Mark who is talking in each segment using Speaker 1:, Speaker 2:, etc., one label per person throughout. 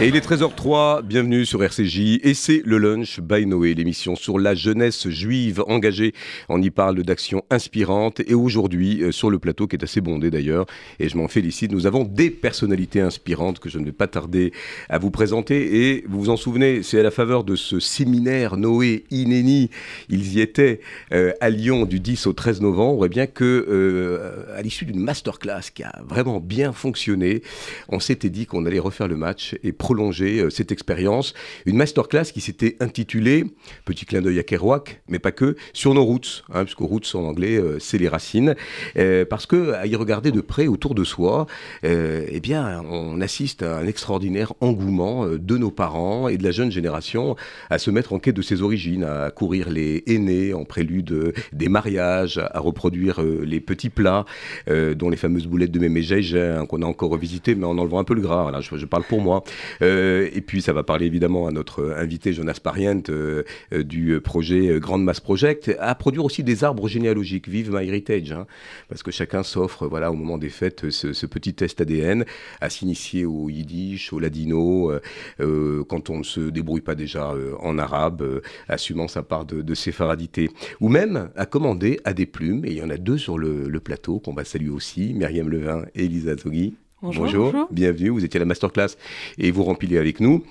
Speaker 1: Et il est 13h03, bienvenue sur RCJ et c'est le lunch by Noé, l'émission sur la jeunesse juive engagée. On y parle d'actions inspirantes et aujourd'hui euh, sur le plateau qui est assez bondé d'ailleurs. Et je m'en félicite, nous avons des personnalités inspirantes que je ne vais pas tarder à vous présenter. Et vous vous en souvenez, c'est à la faveur de ce séminaire Noé Inéni, ils y étaient euh, à Lyon du 10 au 13 novembre, et bien que euh, à l'issue d'une masterclass qui a vraiment bien fonctionné, on s'était dit qu'on allait refaire le match et prolonger euh, cette expérience. Une masterclass qui s'était intitulée, petit clin d'œil à Kerouac, mais pas que, sur nos routes, hein, puisque routes en anglais, euh, c'est les racines. Euh, parce que à y regarder de près autour de soi, eh bien, on assiste à un extraordinaire engouement de nos parents et de la jeune génération à se mettre en quête de ses origines, à courir les aînés en prélude des mariages, à reproduire les petits plats, dont les fameuses boulettes de hein, qu'on a encore revisité, mais en enlevant un peu le gras. Voilà, je parle pour moi. Euh, et puis ça va parler évidemment à notre invité Jonas Parient euh, euh, du projet Grande Mass Project, à produire aussi des arbres généalogiques. Vive My Heritage, hein, parce que chacun s'offre, voilà, au moment des fêtes, ce, petit test ADN, à s'initier au yiddish, au ladino, quand on ne se débrouille pas déjà en arabe, assumant sa part de, de sépharadité, ou même à commander à des plumes. Et il y en a deux sur le, le plateau qu'on va saluer aussi, Myriam Levin et Elisa Zogui.
Speaker 2: Bonjour,
Speaker 1: bienvenue, vous étiez à la masterclass et vous remplissez avec nous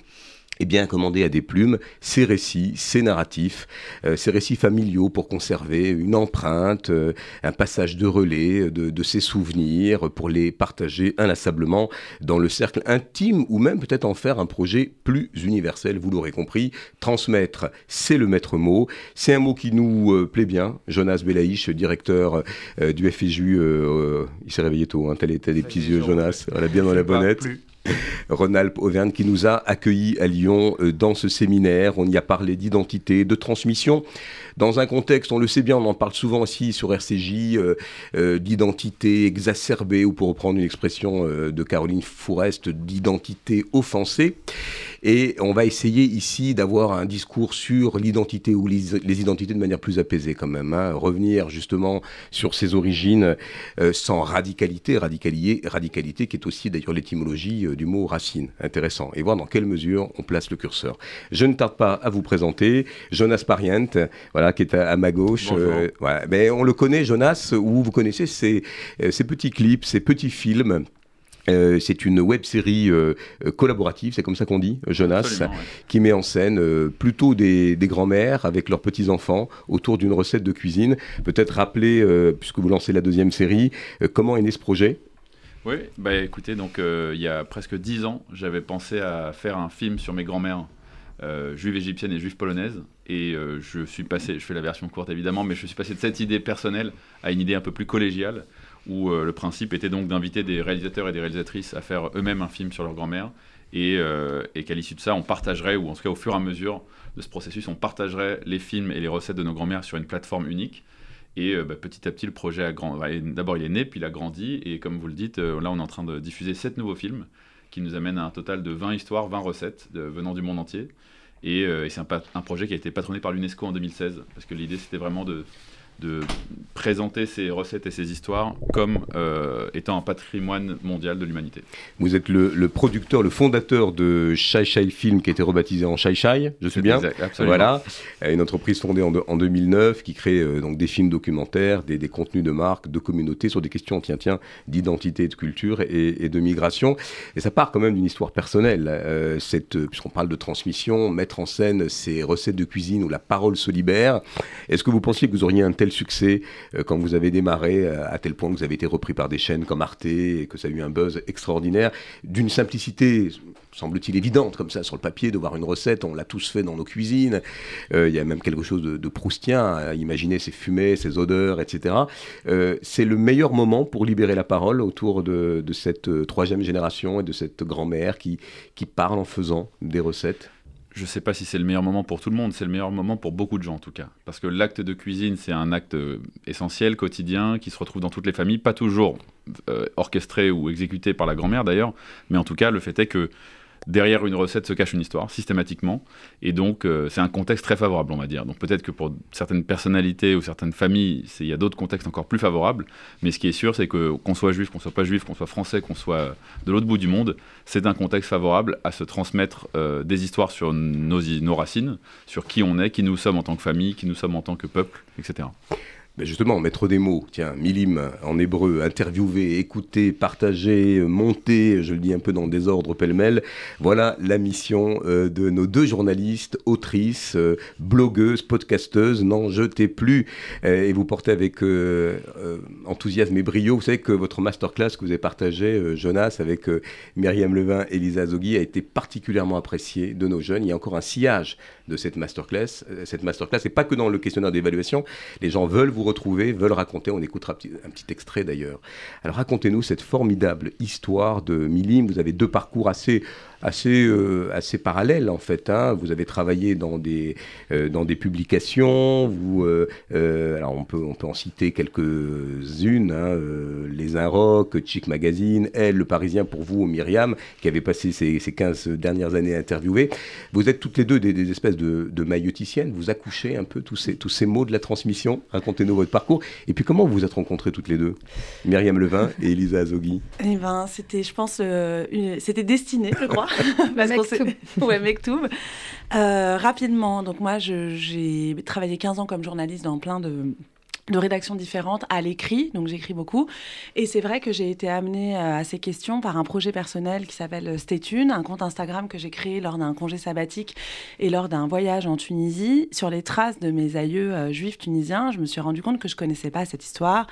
Speaker 1: eh bien, commander à des plumes ces récits, ces narratifs, euh, ces récits familiaux pour conserver une empreinte, euh, un passage de relais de, de, ces souvenirs, pour les partager inlassablement dans le cercle intime ou même peut-être en faire un projet plus universel, vous l'aurez compris. Transmettre, c'est le maître mot. C'est un mot qui nous euh, plaît bien. Jonas Belaïch, directeur du FJU, il s'est réveillé tôt, hein, était des petits yeux, Jonas, voilà, bien dans la bonnette. Ronald Auvergne qui nous a accueillis à Lyon euh, dans ce séminaire. On y a parlé d'identité, de transmission dans un contexte, on le sait bien, on en parle souvent aussi sur RCJ, euh, euh, d'identité exacerbée, ou pour reprendre une expression euh, de Caroline Fourest, d'identité offensée. Et on va essayer ici d'avoir un discours sur l'identité ou les, identités de manière plus apaisée quand même. Hein. Revenir justement sur ses origines sans radicalité, radicalité, qui est aussi d'ailleurs l'étymologie du mot racine. Intéressant. Et voir dans quelle mesure on place le curseur. Je ne tarde pas à vous présenter Jonas Parient. Voilà qui est à, ma gauche. Euh, Mais on le connaît, Jonas, ou vous connaissez ces, euh, ces petits clips, ces petits films. Euh, c'est une web série collaborative, c'est comme ça qu'on dit, Jonas, qui met en scène plutôt des, des grands-mères avec leurs petits-enfants autour d'une recette de cuisine. Peut-être rappeler, puisque vous lancez la deuxième série, comment est né ce projet?
Speaker 3: Oui, bah écoutez, donc il y a presque dix ans, j'avais pensé à faire un film sur mes grands-mères euh, juive égyptienne et juive polonaise. Et euh, je suis passé, je fais la version courte évidemment, mais je suis passé de cette idée personnelle à une idée un peu plus collégiale, où euh, le principe était donc d'inviter des réalisateurs et des réalisatrices à faire eux-mêmes un film sur leur grand-mère, et, qu'à l'issue de ça, on partagerait, ou en tout cas au fur et à mesure de ce processus, on partagerait les films et les recettes de nos grand-mères sur une plateforme unique. Et bah, petit à petit, le projet a grandi. D'abord, il est né, puis il a grandi. Et comme vous le dites, là, on est en train de diffuser sept nouveaux films qui nous amènent à un total de 20 histoires, 20 recettes venant du monde entier. Euh, et, c'est un, un, projet qui a été patronné par l'UNESCO en 2016, parce que l'idée c'était vraiment de, de présenter ces recettes et ces histoires comme euh, étant un patrimoine mondial de l'humanité.
Speaker 1: Vous êtes le, producteur, le fondateur de Shai Shai Film qui a été rebaptisé en Shai Shai, je suis bien
Speaker 3: exact, absolument.
Speaker 1: Voilà, une entreprise fondée en, en 2009 qui crée euh, donc des films documentaires, des, des, contenus de marque, de communauté sur des questions, tiens, tiens, d'identité, de culture et, de migration. Et ça part quand même d'une histoire personnelle. Euh, puisqu'on parle de transmission, mettre en scène ces recettes de cuisine où la parole se libère. Est-ce que vous pensiez que vous auriez un tel succès euh, quand vous avez démarré, euh, à tel point que vous avez été repris par des chaînes comme Arte et que ça a eu un buzz extraordinaire, d'une simplicité semble-t-il évidente comme ça sur le papier de voir une recette, on l'a tous fait dans nos cuisines, euh, il y a même quelque chose de, proustien à imaginer ces fumées, ces odeurs, etc. c'est le meilleur moment pour libérer la parole autour de, cette troisième génération et de cette grand-mère qui, qui parle en faisant des recettes
Speaker 3: je ne sais pas si c'est le meilleur moment pour tout le monde, c'est le meilleur moment pour beaucoup de gens en tout cas. Parce que l'acte de cuisine, c'est un acte euh, essentiel, quotidien, qui se retrouve dans toutes les familles, pas toujours euh, orchestré ou exécuté par la grand-mère d'ailleurs, mais en tout cas, le fait est que derrière une recette se cache une histoire, systématiquement. Et donc, euh, c'est un contexte très favorable, on va dire. Donc, peut-être que pour certaines personnalités ou certaines familles, il y a d'autres contextes encore plus favorables. Mais ce qui est sûr, c'est que qu'on soit juif, qu'on soit pas juif, qu'on soit français, qu'on soit de l'autre bout du monde, c'est un contexte favorable à se transmettre euh, des histoires sur nos, nos racines, sur qui on est, qui nous sommes en tant que famille, qui nous sommes en tant que peuple, etc.
Speaker 1: Ben justement, mettre des mots, tiens, milim en hébreu, interviewer, écouter, partager, monter, je le dis un peu dans le désordre pêle-mêle, voilà la mission euh, de nos deux journalistes, autrices, euh, blogueuses, podcasteuses, n'en jetez plus, euh, et vous portez avec enthousiasme et brio, vous savez que votre masterclass que vous avez partagé, Jonas, avec Myriam Levin et Lisa Zogui, a été particulièrement apprécié de nos jeunes, il y a encore un sillage de cette masterclass, cette masterclass, et pas que dans le questionnaire d'évaluation, les gens veulent vous retrouver, veulent raconter. On écoutera un petit, extrait d'ailleurs. Alors racontez-nous cette formidable histoire de Milim. Vous avez deux parcours assez assez, euh, assez parallèle en fait. Hein. Vous avez travaillé dans des, euh, dans des publications, vous, euh, alors on peut, on peut en citer quelques-unes, hein, Les Inrocks, Chic Magazine, Elle, Le Parisien pour vous, Myriam, qui avait passé ces, ces 15 dernières années à interviewer. Vous êtes toutes les deux des, espèces de, de mailloticiennes, vous accouchez un peu tous ces, tous ces mots de la transmission. Racontez-nous votre parcours. Et puis comment vous vous êtes rencontrées toutes les deux Myriam Levin et Elisa Azogui.
Speaker 2: Eh ben, c'était, je pense, c'était destiné, je crois. Parce ouais, Mektoub. Euh, rapidement, donc moi, j'ai travaillé 15 ans comme journaliste dans plein de de rédactions différentes à l'écrit, donc j'écris beaucoup. Et c'est vrai que j'ai été amenée euh, à ces questions par un projet personnel qui s'appelle euh, Stétune, un compte Instagram que j'ai créé lors d'un congé sabbatique et lors d'un voyage en Tunisie. Sur les traces de mes aïeux euh, juifs tunisiens, je me suis rendu compte que je connaissais pas cette histoire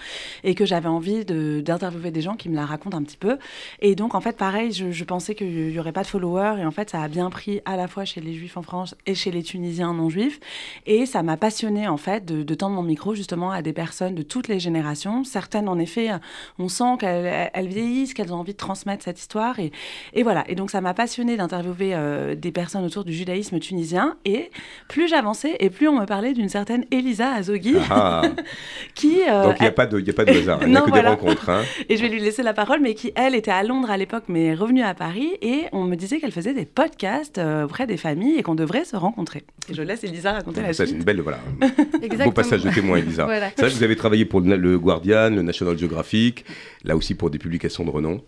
Speaker 2: et que j'avais envie d'interviewer des gens qui me la racontent un petit peu. Et donc, en fait, pareil, je, pensais qu'il n'y aurait pas de followers et en fait, ça a bien pris à la fois chez les juifs en France et chez les Tunisiens non juifs. Et ça m'a passionné en fait, de, de tendre mon micro justement à des personnes de toutes les générations. Certaines, en effet, on sent qu'elles vieillissent, qu'elles ont envie de transmettre cette histoire. Et, et voilà. Et donc, ça m'a passionné d'interviewer euh, des personnes autour du judaïsme tunisien. Et plus j'avançais, et plus on me parlait d'une certaine Elisa Azogui.
Speaker 1: Ah. qui, euh, donc, il n'y a, pas de, a pas de hasard. Il n'y a que des rencontres. Hein.
Speaker 2: Et je vais lui laisser la parole, mais qui, elle, était à Londres à l'époque, mais est revenue à Paris. Et on me disait qu'elle faisait des podcasts euh, auprès des familles et qu'on devrait se rencontrer. Et je laisse Elisa raconter la
Speaker 1: ça,
Speaker 2: suite.
Speaker 1: c'est une belle, voilà. Beau passage de témoin, Elisa. Voilà vous avez travaillé pour le Guardian, le National Geographic, là aussi pour des publications de renom.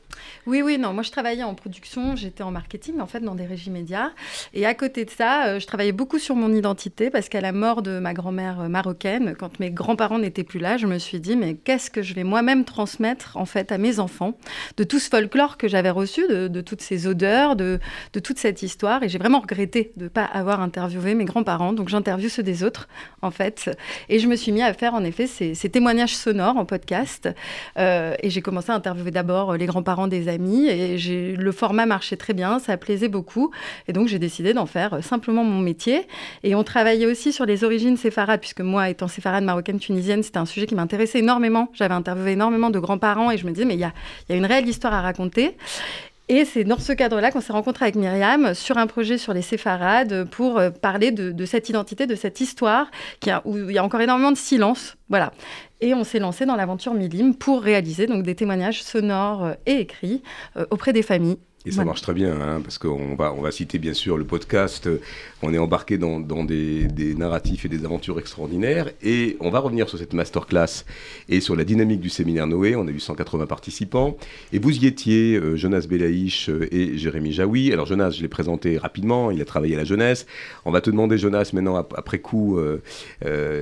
Speaker 4: Oui, oui, non, moi je travaillais en production, j'étais en marketing en fait dans des régies médias. Et à côté de ça, euh, je travaillais beaucoup sur mon identité parce qu'à la mort de ma grand-mère euh, marocaine, quand mes grands-parents n'étaient plus là, je me suis dit, mais qu'est-ce que je vais moi-même transmettre en fait à mes enfants de tout ce folklore que j'avais reçu, de, toutes ces odeurs, de, de toute cette histoire. Et j'ai vraiment regretté de ne pas avoir interviewé mes grands-parents. Donc j'interviewe ceux des autres en fait. Et je me suis mis à faire en effet ces, témoignages sonores en podcast. Euh, et j'ai commencé à interviewer d'abord les grands-parents des et le format marchait très bien, ça plaisait beaucoup. Et donc j'ai décidé d'en faire euh, simplement mon métier. Et on travaillait aussi sur les origines séfarades, puisque moi, étant séfarade marocaine tunisienne, c'était un sujet qui m'intéressait énormément. J'avais interviewé énormément de grands-parents et je me disais, mais il y a, y a une réelle histoire à raconter. Et c'est dans ce cadre-là qu'on s'est rencontré avec Myriam sur un projet sur les séfarades pour euh, parler de, cette identité, de cette histoire qui a, où il y a encore énormément de silence. Voilà. Et on s'est lancé dans l'aventure Milim pour réaliser donc des témoignages sonores et écrits euh, auprès des familles
Speaker 1: et ça marche très bien, hein, parce qu'on va, on va citer bien sûr le podcast. On est embarqué dans, dans des, des, narratifs et des aventures extraordinaires. Et on va revenir sur cette masterclass et sur la dynamique du séminaire Noé. On a eu 180 participants. Et vous y étiez, euh, Jonas Belaïch euh, et Jérémy Jaoui. Alors Jonas, je l'ai présenté rapidement. Il a travaillé à la jeunesse. On va te demander, Jonas, maintenant, après coup, euh,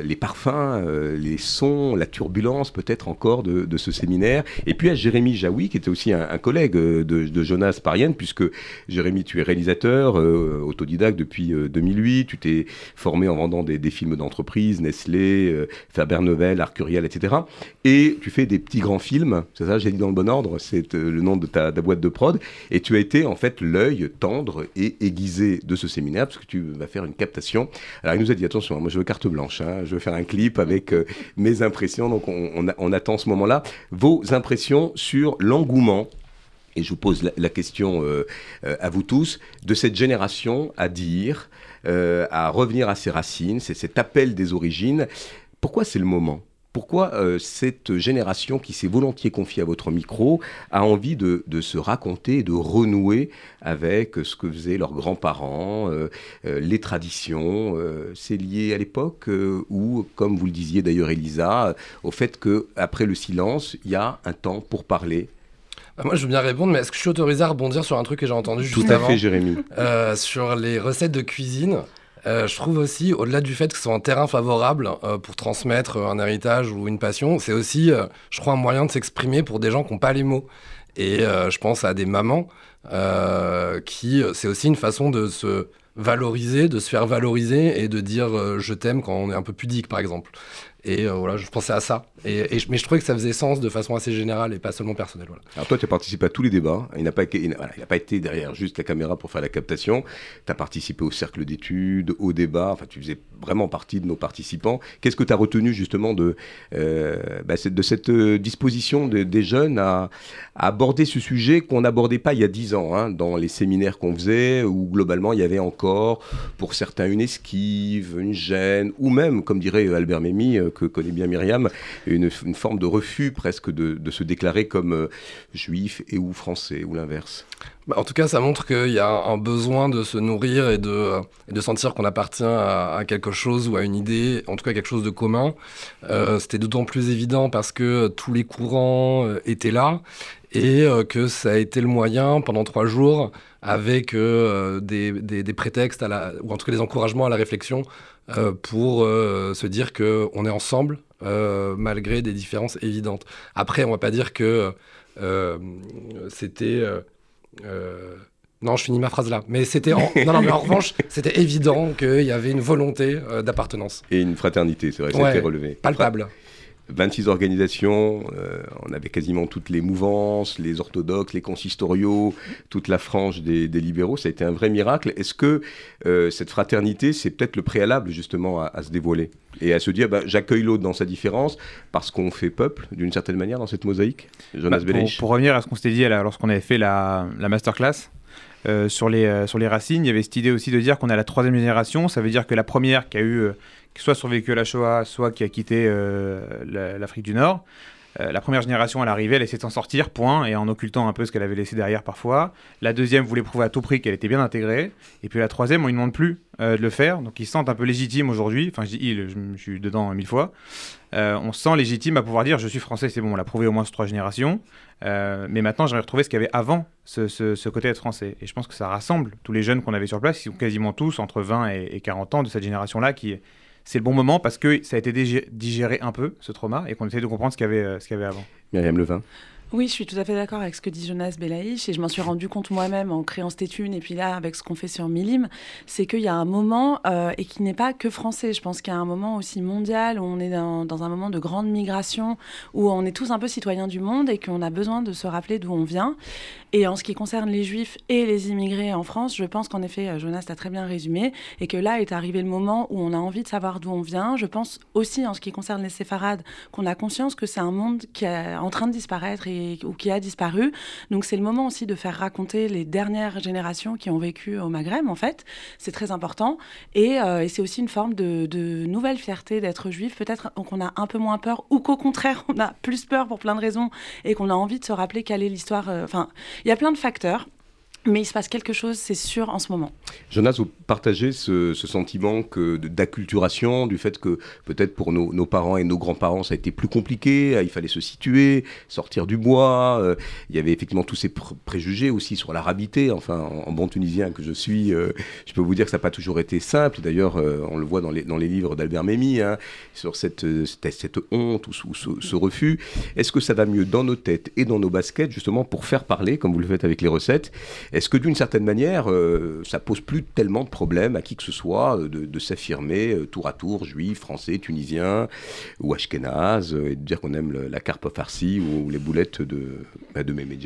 Speaker 1: les parfums, les sons, la turbulence peut-être encore de, de, ce séminaire. Et puis à Jérémy Jaoui, qui était aussi un, un collègue de, de Jonas par puisque Jérémy, tu es réalisateur, euh, autodidacte depuis 2008, euh, tu t'es formé en vendant des, films d'entreprise, Nestlé, euh, Faber Novel, Arcurial, etc. Et tu fais des petits grands films, c'est ça, j'ai dit dans le bon ordre, c'est le nom de ta, boîte de prod, et tu as été en fait l'œil tendre et aiguisé de ce séminaire, parce que tu vas faire une captation. Alors il nous a dit, attention, moi je veux carte blanche, hein, je veux faire un clip avec mes impressions, donc on attend ce moment-là. Vos impressions sur l'engouement et je vous pose la, question à vous tous, de cette génération à dire, à revenir à ses racines, c'est cet appel des origines. Pourquoi c'est le moment? Pourquoi euh, cette génération qui s'est volontiers confiée à votre micro a envie de, se raconter, de renouer avec ce que faisaient leurs grands-parents, euh, euh, les traditions C'est lié à l'époque ou, comme vous le disiez d'ailleurs Elisa, au fait qu'après le silence, il y a un temps pour parler
Speaker 5: bah, moi, je veux bien répondre, mais est-ce que je suis autorisé à rebondir sur un truc que j'ai entendu juste
Speaker 1: Tout à fait, Jérémy.
Speaker 5: sur les recettes de cuisine? Euh, je trouve aussi, au-delà du fait que ce soit un terrain favorable euh, pour transmettre un héritage ou une passion, c'est aussi, euh, je crois, un moyen de s'exprimer pour des gens qui n'ont pas les mots. Et je pense à des mamans qui, c'est aussi une façon de se valoriser, de se faire valoriser et de dire je t'aime quand on est un peu pudique, par exemple. Et euh, voilà, je pensais à ça. Et, mais je trouvais que ça faisait sens de façon assez générale et pas seulement personnelle. Voilà.
Speaker 1: Alors toi, tu as participé à tous les débats. Il n'a pas, il pas été derrière juste la caméra pour faire la captation. Tu as participé au cercle d'études, au débat. Enfin, tu faisais vraiment partie de nos participants. Qu'est-ce que tu as retenu justement de, euh, bah, cette euh, disposition des jeunes à, aborder ce sujet qu'on n'abordait pas il y a dix ans hein, dans les séminaires qu'on faisait, où globalement il y avait encore pour certains une esquive, une gêne, ou même, comme dirait Albert Memmi, que connaît bien Myriam, forme de refus presque de, se déclarer comme euh, juif et ou français, ou l'inverse.
Speaker 5: Bah, en tout cas, ça montre qu'il y a un besoin de se nourrir et de, de sentir qu'on appartient à, quelque chose ou à une idée, en tout cas quelque chose de commun. Euh, c'était d'autant plus évident parce que tous les courants euh, étaient là et que ça a été le moyen pendant trois jours avec des, des, prétextes, à la, ou en tout cas des encouragements à la réflexion euh, pour euh, se dire qu'on est ensemble euh, malgré des différences évidentes. Après, on ne va pas dire que c'était... Non, je finis ma phrase là. Mais c'était en... non, non, mais en revanche, c'était évident qu'il y avait une volonté d'appartenance.
Speaker 1: Et une fraternité, c'est vrai, a été relevé.
Speaker 5: Palpable.
Speaker 1: 26 organisations, euh, on avait quasiment toutes les mouvances, les orthodoxes, les consistoriaux, toute la frange des, libéraux, ça a été un vrai miracle. Est-ce que euh, cette fraternité, c'est peut-être le préalable justement à, se dévoiler et à se dire, bah, j'accueille l'autre dans sa différence parce qu'on fait peuple d'une certaine manière dans cette mosaïque
Speaker 6: Jonas bah, pour, revenir à ce qu'on s'était dit lorsqu'on avait fait la, la masterclass, euh, sur, les, sur les racines, il y avait cette idée aussi de dire qu'on est à la troisième génération. Ça veut dire que la première qui a eu soit survécu à la Shoah, soit qui a quitté euh, l'Afrique du Nord. Euh, la première génération, elle arrivait, elle essayait de s'en sortir, point, et en occultant un peu ce qu'elle avait laissé derrière parfois. La deuxième voulait prouver à tout prix qu'elle était bien intégrée. Et puis la troisième, on ne demande plus euh, de le faire. Donc ils se sentent un peu légitimes aujourd'hui. Enfin, je dis je, suis dedans mille fois. on se sent légitime à pouvoir dire je suis français, c'est bon, on l'a prouvé au moins sur trois générations. mais maintenant, j'aimerais retrouver ce qu'il y avait avant ce, côté être français. Et je pense que ça rassemble tous les jeunes qu'on avait sur place, ils sont quasiment tous entre 20 et, et 40 ans de cette génération-là qui c'est le bon moment parce que ça a été digéré un peu, ce trauma, et qu'on essaie de comprendre ce qu'il y, avait, euh, ce qu'il y avait avant.
Speaker 1: Myriam Levin.
Speaker 2: Oui, je suis tout à fait d'accord avec ce que dit Jonas Belaïch et je m'en suis rendu compte moi-même en créant cette étude et puis là avec ce qu'on fait sur Milim, c'est qu'il y a un moment euh, et qui n'est pas que français. Je pense qu'il y a un moment aussi mondial où on est dans, un moment de grande migration où on est tous un peu citoyens du monde et qu'on a besoin de se rappeler d'où on vient. Et en ce qui concerne les juifs et les immigrés en France, je pense qu'en effet, Jonas l'a très bien résumé et que là est arrivé le moment où on a envie de savoir d'où on vient. Je pense aussi en ce qui concerne les séfarades qu'on a conscience que c'est un monde qui est en train de disparaître et ou qui a disparu. Donc c'est le moment aussi de faire raconter les dernières générations qui ont vécu au Maghreb, en fait. C'est très important. Et, euh, c'est aussi une forme de, nouvelle fierté d'être juif. Peut-être qu'on a un peu moins peur, ou qu'au contraire, on a plus peur pour plein de raisons, et qu'on a envie de se rappeler quelle est l'histoire. Euh, enfin, il y a plein de facteurs. Mais il se passe quelque chose, c'est sûr, en ce moment.
Speaker 1: Jonas, vous partagez ce, sentiment d'acculturation, du fait que peut-être pour nos, parents et nos grands-parents, ça a été plus compliqué, il fallait se situer, sortir du bois, euh, il y avait effectivement tous ces préjugés aussi sur l'arabité, enfin, en, bon tunisien que je suis, euh, je peux vous dire que ça n'a pas toujours été simple, d'ailleurs, euh, on le voit dans les, livres d'Albert Memmi, hein, sur cette, honte ou, ce, ce refus. Est-ce que ça va mieux dans nos têtes et dans nos baskets, justement, pour faire parler, comme vous le faites avec les recettes? Est-ce que d'une certaine manière, euh, ça pose plus tellement de problèmes à qui que ce soit euh, de, s'affirmer euh, tour à tour juif, français, tunisien ou ashkénaze et de dire qu'on aime la carpe farcie ou, les boulettes de, bah, de Mémé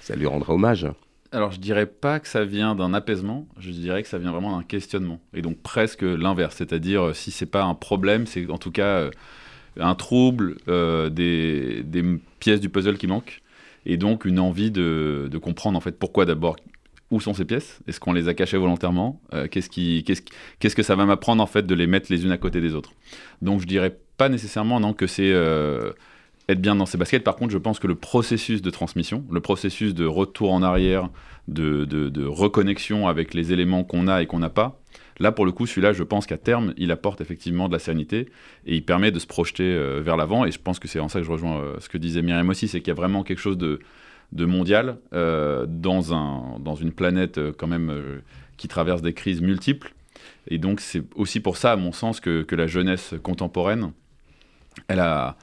Speaker 1: Ça lui rendra hommage.
Speaker 3: Alors, je dirais pas que ça vient d'un apaisement, je dirais que ça vient vraiment d'un questionnement. Et donc, presque l'inverse. C'est-à-dire, si c'est pas un problème, c'est en tout cas un trouble, des, pièces du puzzle qui manquent. Et donc une envie de, comprendre en fait pourquoi d'abord où sont ces pièces? Est-ce qu'on les a cachées volontairement? Qu'est-ce, qui, qu'est-ce, qu'est-ce que ça va m'apprendre en fait de les mettre les unes à côté des autres? Donc je dirais pas nécessairement non que c'est être bien dans ses baskets. Par contre, je pense que le processus de transmission, le processus de retour en arrière, de, de, reconnexion avec les éléments qu'on a et qu'on n'a pas, là, pour le coup, celui-là, je pense qu'à terme, il apporte effectivement de la sérénité et il permet de se projeter euh, vers l'avant. Et je pense que c'est en ça que je rejoins euh, ce que disait Myriam aussi, c'est qu'il y a vraiment quelque chose de, mondial euh, dans, un, dans une planète quand même qui traverse des crises multiples. Et donc, c'est aussi pour ça, à mon sens, que, la jeunesse contemporaine, elle a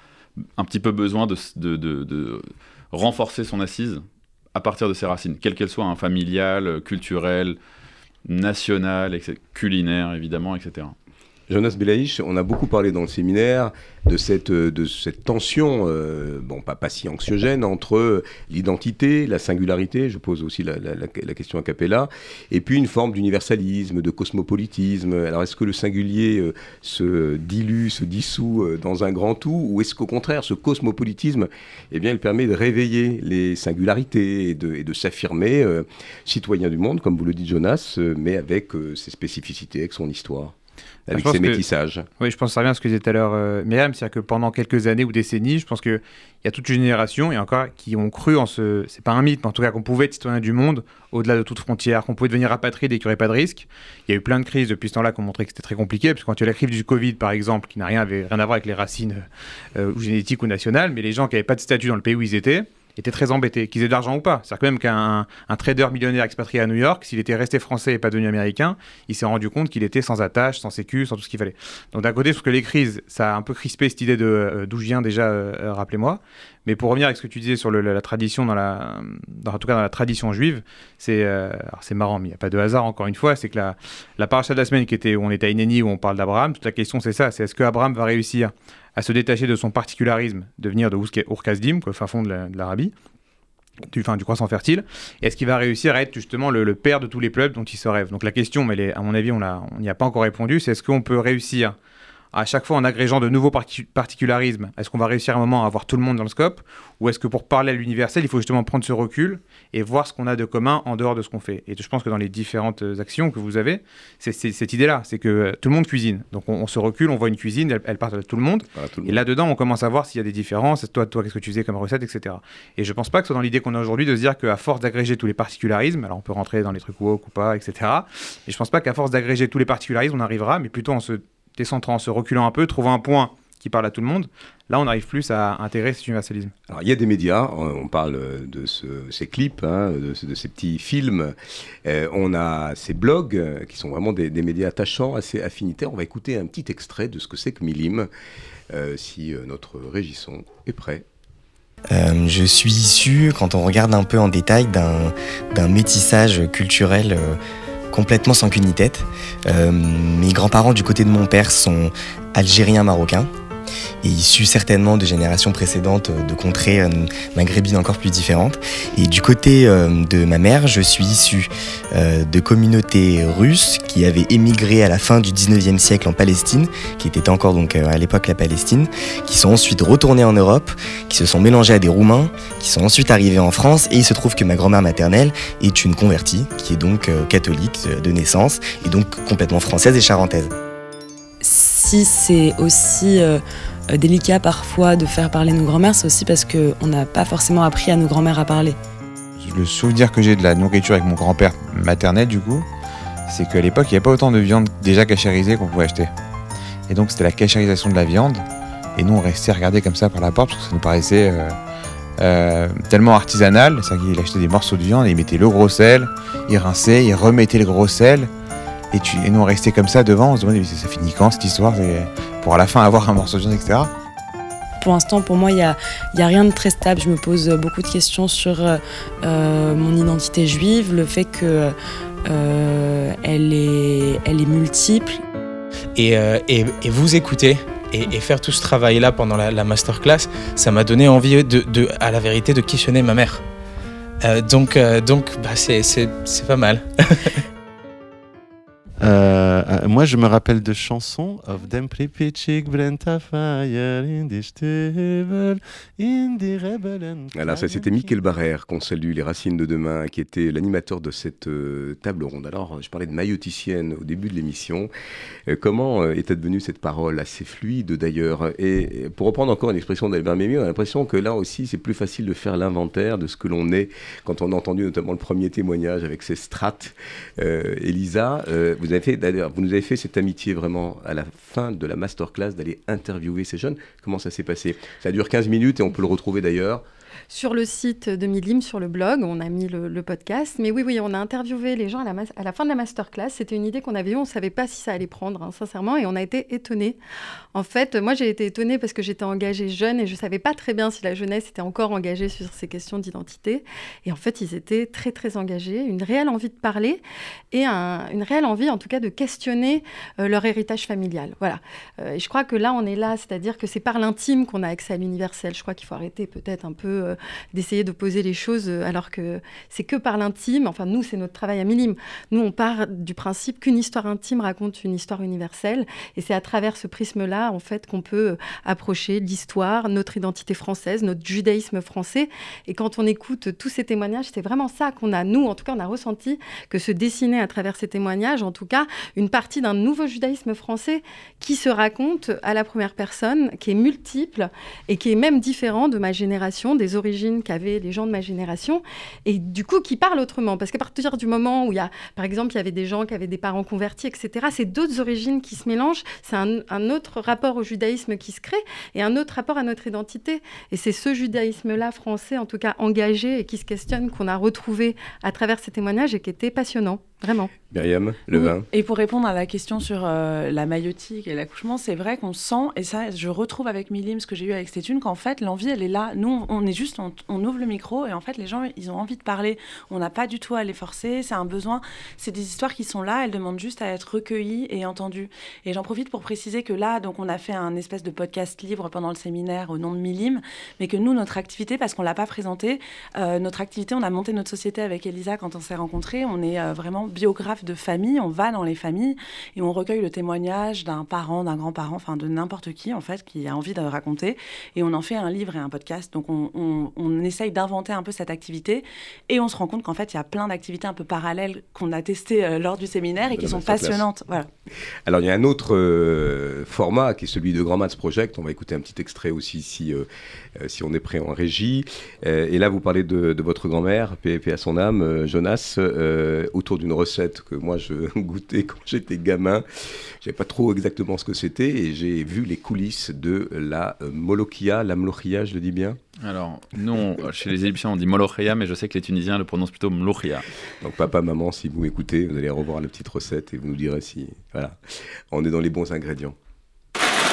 Speaker 3: un petit peu besoin de, de, renforcer son assise à partir de ses racines, quelles qu'elles soient, hein, familiales, culturelles, nationales, culinaires évidemment, etc.
Speaker 1: Jonas Belaïch, on a beaucoup parlé dans le séminaire de cette, euh, tension, euh, bon, pas, si anxiogène, entre l'identité, la singularité, je pose aussi la, question à Capella, et puis une forme d'universalisme, de cosmopolitisme. Alors est-ce que le singulier euh, se dilue, se dissout dans un grand tout, ou est-ce qu'au contraire, ce cosmopolitisme, eh bien, il permet de réveiller les singularités et de, et de s'affirmer citoyen du monde, comme vous le dit Jonas, mais avec ses spécificités, avec son histoire? Avec métissages.
Speaker 6: Oui, je pense que ça revient à ce que disait tout à l'heure euh, Myriam, c'est-à-dire que pendant quelques années ou décennies, je pense qu'il y a toute une génération, et encore, qui ont cru en ce. C'est pas un mythe, mais en tout cas qu'on pouvait être citoyen du monde au-delà de toute frontière, qu'on pouvait devenir apatride et qu'il n'y aurait pas de risque. Il y a eu plein de crises depuis ce temps-là qui ont montré que c'était très compliqué, parce que quand tu as la crise du Covid, par exemple, qui n'a rien, rien à voir avec les racines euh, ou génétiques ou nationales, mais les gens qui n'avaient pas de statut dans le pays où ils étaient, étaient très embêtés, qu'ils aient de l'argent ou pas. C'est-à-dire même qu'un trader millionnaire expatrié à New York, s'il était resté français et pas devenu américain, il s'est rendu compte qu'il était sans attache, sans sécu, sans tout ce qu'il fallait. Donc d'un côté, je trouve que les crises, ça a un peu crispé cette idée de euh, d'où je viens déjà, euh, euh, rappelez-moi. Mais pour revenir avec ce que tu disais sur la, tradition, dans la, dans, en tout cas dans la tradition juive, c'est c'est marrant, mais il n'y a pas de hasard encore une fois, c'est que la, la paracha de la semaine qui était où on était à Inéni, où on parle d'Abraham, toute la question c'est ça, c'est est-ce que Abraham va réussir à se détacher de son particularisme, de venir de Urkazdim, quoi, fin fond de l'Arabie, du, fin, du croissant fertile Est-ce qu'il va réussir à être justement le, père de tous les peuples dont il se rêve? Donc la question, mais à mon avis, on n'y a pas encore répondu, c'est est-ce qu'on peut réussir à chaque fois en agrégeant de nouveaux particularismes, est-ce qu'on va réussir à un moment à avoir tout le monde dans le scope? Ou est-ce que pour parler à l'universel, il faut justement prendre ce recul et voir ce qu'on a de commun en dehors de ce qu'on fait? Et je pense que dans les différentes actions que vous avez, c'est cette idée-là, c'est que tout le monde cuisine. Donc on, se recule, on voit une cuisine, elle, elle part à tout le monde. et là-dedans, on commence à voir s'il y a des différences. Toi, toi qu'est-ce que tu faisais comme recette, etc. Et je pense pas que ce soit dans l'idée qu'on a aujourd'hui de se dire qu'à force d'agréger tous les particularismes, alors on peut rentrer dans les trucs woke ou pas, etc. Et je pense pas qu'à force d'agréger tous les particularismes, on arrivera, mais plutôt en se décentrant, se reculant un peu, trouvant un point qui parle à tout le monde, là on arrive plus à intégrer cet universalisme.
Speaker 1: Alors il y a des médias, on parle de ces clips, hein, de, ces petits films, euh, on a ces blogs euh, qui sont vraiment des, médias attachants, assez affinitaires. On va écouter un petit extrait de ce que c'est que Milim, euh, si notre régisson est prêt.
Speaker 7: je suis issu, quand on regarde un peu en détail, d'un métissage culturel complètement sans queue ni tête. Euh, mes grands-parents du côté de mon père sont algériens marocains et issus certainement de générations précédentes euh, de contrées euh, maghrébines encore plus différentes. Et du côté euh, de ma mère, je suis issu de communautés russes qui avaient émigré à la fin du 19e siècle en Palestine, qui était encore donc à l'époque la Palestine, qui sont ensuite retournés en Europe, qui se sont mélangés à des Roumains, qui sont ensuite arrivés en France. Et il se trouve que ma grand-mère maternelle est une convertie, qui est donc catholique de naissance et donc complètement française et charentaise.
Speaker 8: Si c'est aussi euh, délicat parfois de faire parler nos grands-mères, c'est aussi parce qu'on n'a pas forcément appris à nos grands-mères à parler.
Speaker 6: Le souvenir que j'ai de la nourriture avec mon grand-père maternel, du coup, c'est qu'à l'époque, il n'y avait pas autant de viande déjà cachérisée qu'on pouvait acheter. Et donc, c'était la cachérisation de la viande. Et nous, on restait regarder comme ça par la porte parce que ça nous paraissait euh, euh, tellement artisanal. C'est-à-dire qu'il achetait des morceaux de viande il mettait le gros sel, il rinçait, il remettait le gros sel. Et, tu, et nous, on restait comme ça devant, on se demandait, ça finit quand cette histoire Pour à la fin avoir un morceau de viande, etc.
Speaker 8: Pour l'instant, pour moi, il n'y a, y a, rien de très stable. Je me pose beaucoup de questions sur euh, mon identité juive, le fait qu'elle euh, est, elle est multiple.
Speaker 9: Et, euh, et, et vous écoutez et, faire tout ce travail-là pendant la, masterclass, ça m'a donné envie, de, de, à la vérité, de questionner ma mère. donc, donc bah, c'est pas mal.
Speaker 10: Euh, moi, je me rappelle de chansons of dem Brenta Fire in the in the Rebellen.
Speaker 1: Alors, ça, c'était Michael Barrère qu'on salue, Les Racines de Demain, qui était l'animateur de cette euh, table ronde. Alors, je parlais de mailloticienne au début de l'émission. Euh, comment euh, est devenue cette parole assez fluide d'ailleurs? Et pour reprendre encore une expression d'Albert Mémy, on a l'impression que là aussi, c'est plus facile de faire l'inventaire de ce que l'on est quand on a entendu notamment le premier témoignage avec ces strates. Elisa, vous fait d'ailleurs, vous nous avez fait cette amitié vraiment à la fin de la masterclass d'aller interviewer ces jeunes. Comment ça s'est passé? Ça dure 15 minutes et on peut le retrouver d'ailleurs
Speaker 4: sur le site de Milim, sur le blog, on a mis le, podcast. Mais oui, oui, on a interviewé les gens à la, à la fin de la masterclass. C'était une idée qu'on avait eue, on ne savait pas si ça allait prendre, hein, sincèrement, et on a été étonnés. En fait, moi, j'ai été étonnée parce que j'étais engagée jeune et je ne savais pas très bien si la jeunesse était encore engagée sur ces questions d'identité. Et en fait, ils étaient très, très engagés, une réelle envie de parler et une réelle envie, en tout cas, de questionner euh, leur héritage familial. Voilà. Euh, et je crois que là, on est là, c'est-à-dire que c'est par l'intime qu'on a accès à l'universel. Je crois qu'il faut arrêter peut-être un peu euh, d'essayer de poser les choses alors que c'est que par l'intime. Enfin, nous, c'est notre travail à Milim. Nous, on part du principe qu'une histoire intime raconte une histoire universelle. Et c'est à travers ce prisme-là, en fait, qu'on peut euh, approcher l'histoire, notre identité française, notre judaïsme français. Et quand on écoute tous ces témoignages, c'est vraiment ça qu'on a, nous, en tout cas, on a ressenti que se dessinait à travers ces témoignages, en tout cas, une partie d'un nouveau judaïsme français qui se raconte à la première personne, qui est multiple et qui est même différent de ma génération, des origines qu'avaient les gens de ma génération, et du coup qui parlent autrement. Parce qu'à partir du moment où il y a, par exemple, il y avait des gens qui avaient des parents convertis, etc., c'est d'autres origines qui se mélangent, c'est un, autre rapport au judaïsme qui se crée, et un autre rapport à notre identité. Et c'est ce judaïsme-là français, en tout cas engagé et qui se questionne, qu'on a retrouvé à travers ces témoignages et qui était passionnant. Vraiment.
Speaker 1: Myriam, le vin.
Speaker 2: Et pour répondre à la question sur euh, la maillotique et l'accouchement, c'est vrai qu'on sent, et ça, je retrouve avec Milim ce que j'ai eu avec Stéthune, qu'en fait, l'envie, elle est là. Nous, on est juste, on, ouvre le micro et en fait, les gens, ils ont envie de parler. On n'a pas du tout à les forcer, c'est un besoin. C'est des histoires qui sont là, elles demandent juste à être recueillies et entendues. Et j'en profite pour préciser que là, donc, on a fait un espèce de podcast libre pendant le séminaire au nom de Milim, mais que nous, notre activité, parce qu'on l'a pas présenté, euh, notre activité, on a monté notre société avec Elisa quand on s'est rencontrés. On est euh, vraiment biographe de famille, on va dans les familles et on recueille le témoignage d'un parent, d'un grand-parent, enfin de n'importe qui en fait, qui a envie de raconter et on en fait un livre et un podcast. Donc on, on, essaye d'inventer un peu cette activité et on se rend compte qu'en fait il y a plein d'activités un peu parallèles qu'on a testées euh, lors du séminaire et qui sont passionnantes. Voilà.
Speaker 1: Alors il y a un autre euh, format qui est celui de Grand Maths Project. On va écouter un petit extrait aussi si, euh, si on est prêt en régie. et là vous parlez de, de votre grand-mère, paix à son âme, Jonas, autour d'une recette que moi je goûtais quand j'étais gamin. Je savais pas trop exactement ce que c'était et j'ai vu les coulisses de la euh, Molochia, la Molochia, je le dis bien?
Speaker 3: Alors, nous, chez les Égyptiens, on dit Molochia, mais je sais que les Tunisiens le prononcent plutôt Molochia.
Speaker 1: Donc, papa, maman, si vous écoutez, vous allez revoir la petite recette et vous nous direz si. Voilà, on est dans les bons ingrédients.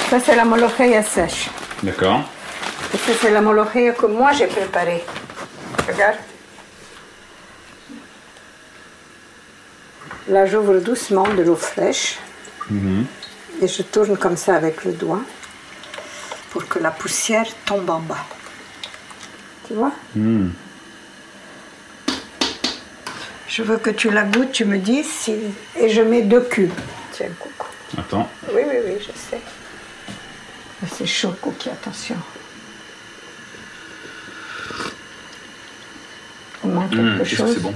Speaker 11: Ça, c'est la Molochia sèche.
Speaker 3: D'accord.
Speaker 11: Et ça, c'est la Molochia que moi j'ai préparée. Regarde. Là, j'ouvre doucement de l'eau fraîche. Mhm. Et je tourne comme ça avec le doigt pour que la poussière tombe en bas. Tu vois mhm. Je veux que tu la goûtes, tu me dis si. Et je mets deux cubes. Tiens, coucou.
Speaker 3: Attends.
Speaker 11: Oui, oui, oui, je sais. C'est chaud, Cookie, attention. Il manque mhm, quelque chose.
Speaker 3: C'est bon?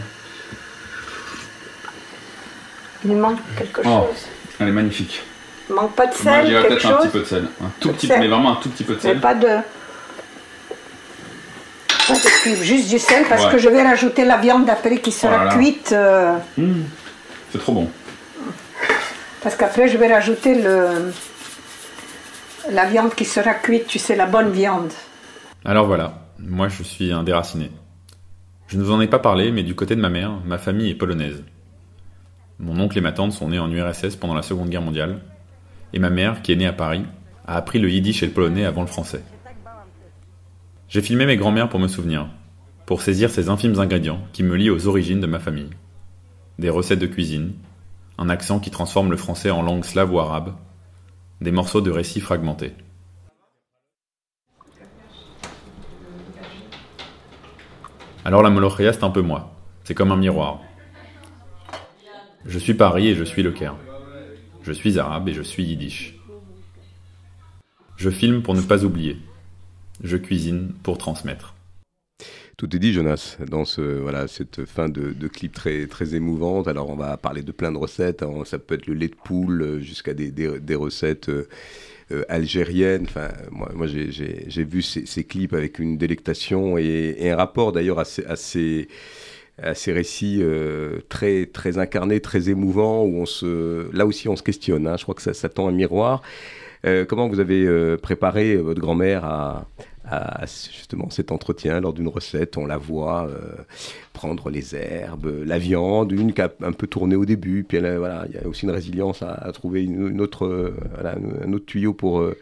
Speaker 11: Il manque quelque oh, chose.
Speaker 3: Elle est magnifique.
Speaker 11: Il manque pas de sel, Moi,
Speaker 3: peut-être un petit peu de sel. Un tout petit, mais vraiment un tout petit peu de sel.
Speaker 11: Mais pas de... Pas de cube, juste du sel parce que je vais rajouter la viande après qui sera cuite. Euh,
Speaker 3: mmh. C'est trop bon.
Speaker 11: Parce qu'après je vais rajouter le... la viande qui sera cuite, tu sais, la bonne viande.
Speaker 3: Alors voilà, moi je suis un déraciné. Je ne vous en ai pas parlé, mais du côté de ma mère, ma famille est polonaise. Mon oncle et ma tante sont nés en URSS pendant la Seconde Guerre mondiale, et ma mère, qui est née à Paris, a appris le yiddish et le polonais avant le français. J'ai filmé mes grands-mères pour me souvenir, pour saisir ces infimes ingrédients qui me lient aux origines de ma famille. Des recettes de cuisine, un accent qui transforme le français en langue slave ou arabe, des morceaux de récits fragmentés. Alors la Molochia, c'est un peu moi. C'est comme un miroir. Je suis Paris et je suis le Caire. Je suis arabe et je suis yiddish. Je filme pour ne pas oublier. Je cuisine pour transmettre.
Speaker 1: Tout est dit, Jonas, dans ce, cette fin de, clip très, très émouvante. Alors, on va parler de plein de recettes. Hein. Ça peut être le lait de poule euh, jusqu'à des, recettes euh, euh, algériennes. Enfin, moi, j'ai vu ces, clips avec une délectation et, un rapport d'ailleurs assez à ces récits très, très incarnés, très émouvants, où on se, là aussi on se questionne. Hein. je crois que ça, tend un miroir. comment vous avez préparé votre grand-mère à, justement cet entretien lors d'une recette? On la voit euh, prendre les herbes, la viande, une qui a un peu tourné au début, puis voilà, il y a aussi une résilience à, trouver une, autre, euh, un autre tuyau pour, euh,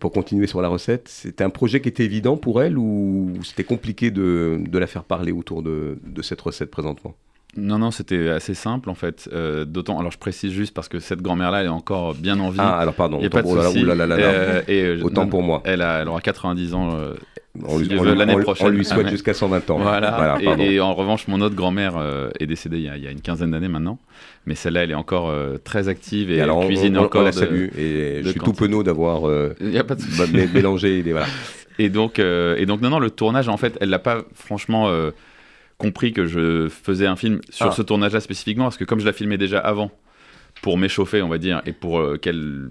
Speaker 1: pour continuer sur la recette. C'était un projet qui était évident pour elle ou c'était compliqué de, de, la faire parler autour de, de cette recette présentement?
Speaker 3: Non, non, c'était assez simple en fait. Euh, d'autant, alors je précise juste parce que cette grand-mère-là, elle est encore bien en vie.
Speaker 1: Ah, alors pardon, autant, pas de euh, et, euh, autant pour moi.
Speaker 3: Elle, a, elle aura 90 ans
Speaker 1: on prochaine. On lui souhaite jusqu'à 120 ans.
Speaker 3: Voilà. et, en revanche, mon autre grand-mère est décédée il y, a, il y, a, une quinzaine d'années maintenant. Mais celle-là, elle est encore très active et, elle cuisine encore. On
Speaker 1: la salue. Et je suis tout penaud d'avoir mélangé. voilà.
Speaker 3: Et donc, et donc, non, non, le tournage, en fait, elle l'a pas franchement compris que je faisais un film sur ah. ce tournage-là spécifiquement, parce que comme je la filmais déjà avant, pour m'échauffer, on va dire, et pour euh, qu'elle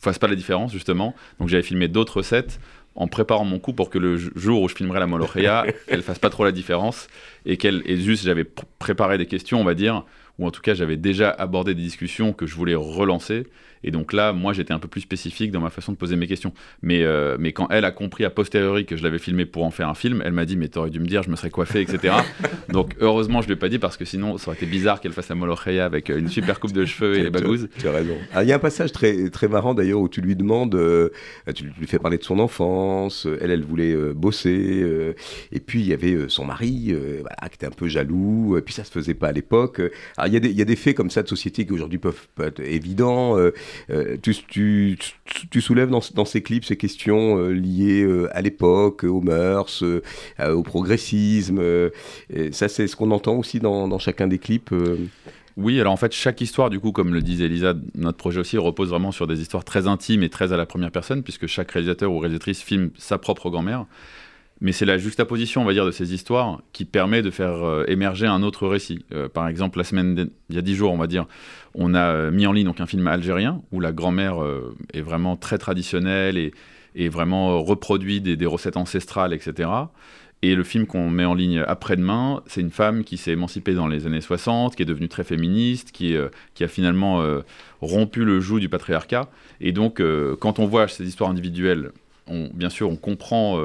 Speaker 3: fasse pas la différence, justement, donc j'avais filmé d'autres recettes en préparant mon coup pour que le jour où je filmerai la Molochia, elle fasse pas trop la différence, et qu'elle, et juste j'avais préparé des questions, on va dire, ou en tout cas j'avais déjà abordé des discussions que je voulais relancer, et donc là, moi, j'étais un peu plus spécifique dans ma façon de poser mes questions. Mais, euh, mais quand elle a compris a posteriori que je l'avais filmé pour en faire un film, elle m'a dit, mais t'aurais dû me dire, je me serais coiffé, etc. donc heureusement, je ne lui ai pas dit parce que sinon, ça aurait été bizarre qu'elle fasse la Molocheia avec une super coupe de cheveux et les bagouses.
Speaker 1: Tu as raison. Ah, il y a un passage très, très marrant d'ailleurs où tu lui demandes, euh, tu lui fais parler de son enfance, elle, elle voulait euh, bosser, et puis il y avait son mari voilà, qui était un peu jaloux, et puis ça se faisait pas à l'époque. il y, y, a des faits comme ça de société qui aujourd'hui peuvent, peuvent, être évidents. Euh, tu, soulèves dans, ces clips ces questions euh, liées euh, à l'époque, aux mœurs, au progressisme. Ça, c'est ce qu'on entend aussi dans, chacun des clips.
Speaker 3: Oui, alors en fait, chaque histoire, du coup, comme le disait Elisa, notre projet aussi repose vraiment sur des histoires très intimes et très à la première personne, puisque chaque réalisateur ou réalisatrice filme sa propre grand-mère. Mais c'est la juxtaposition, on va dire, de ces histoires qui permet de faire émerger un autre récit. par exemple, la semaine, il y a dix jours, on va dire, on a euh, mis en ligne donc un film algérien où la grand-mère euh, est vraiment très traditionnelle et, vraiment euh, reproduit des, recettes ancestrales, etc. Et le film qu'on met en ligne après-demain, c'est une femme qui s'est émancipée dans les années 60, qui est devenue très féministe, qui, a finalement rompu le joug du patriarcat. Et donc, quand on voit ces histoires individuelles, bien sûr, on comprend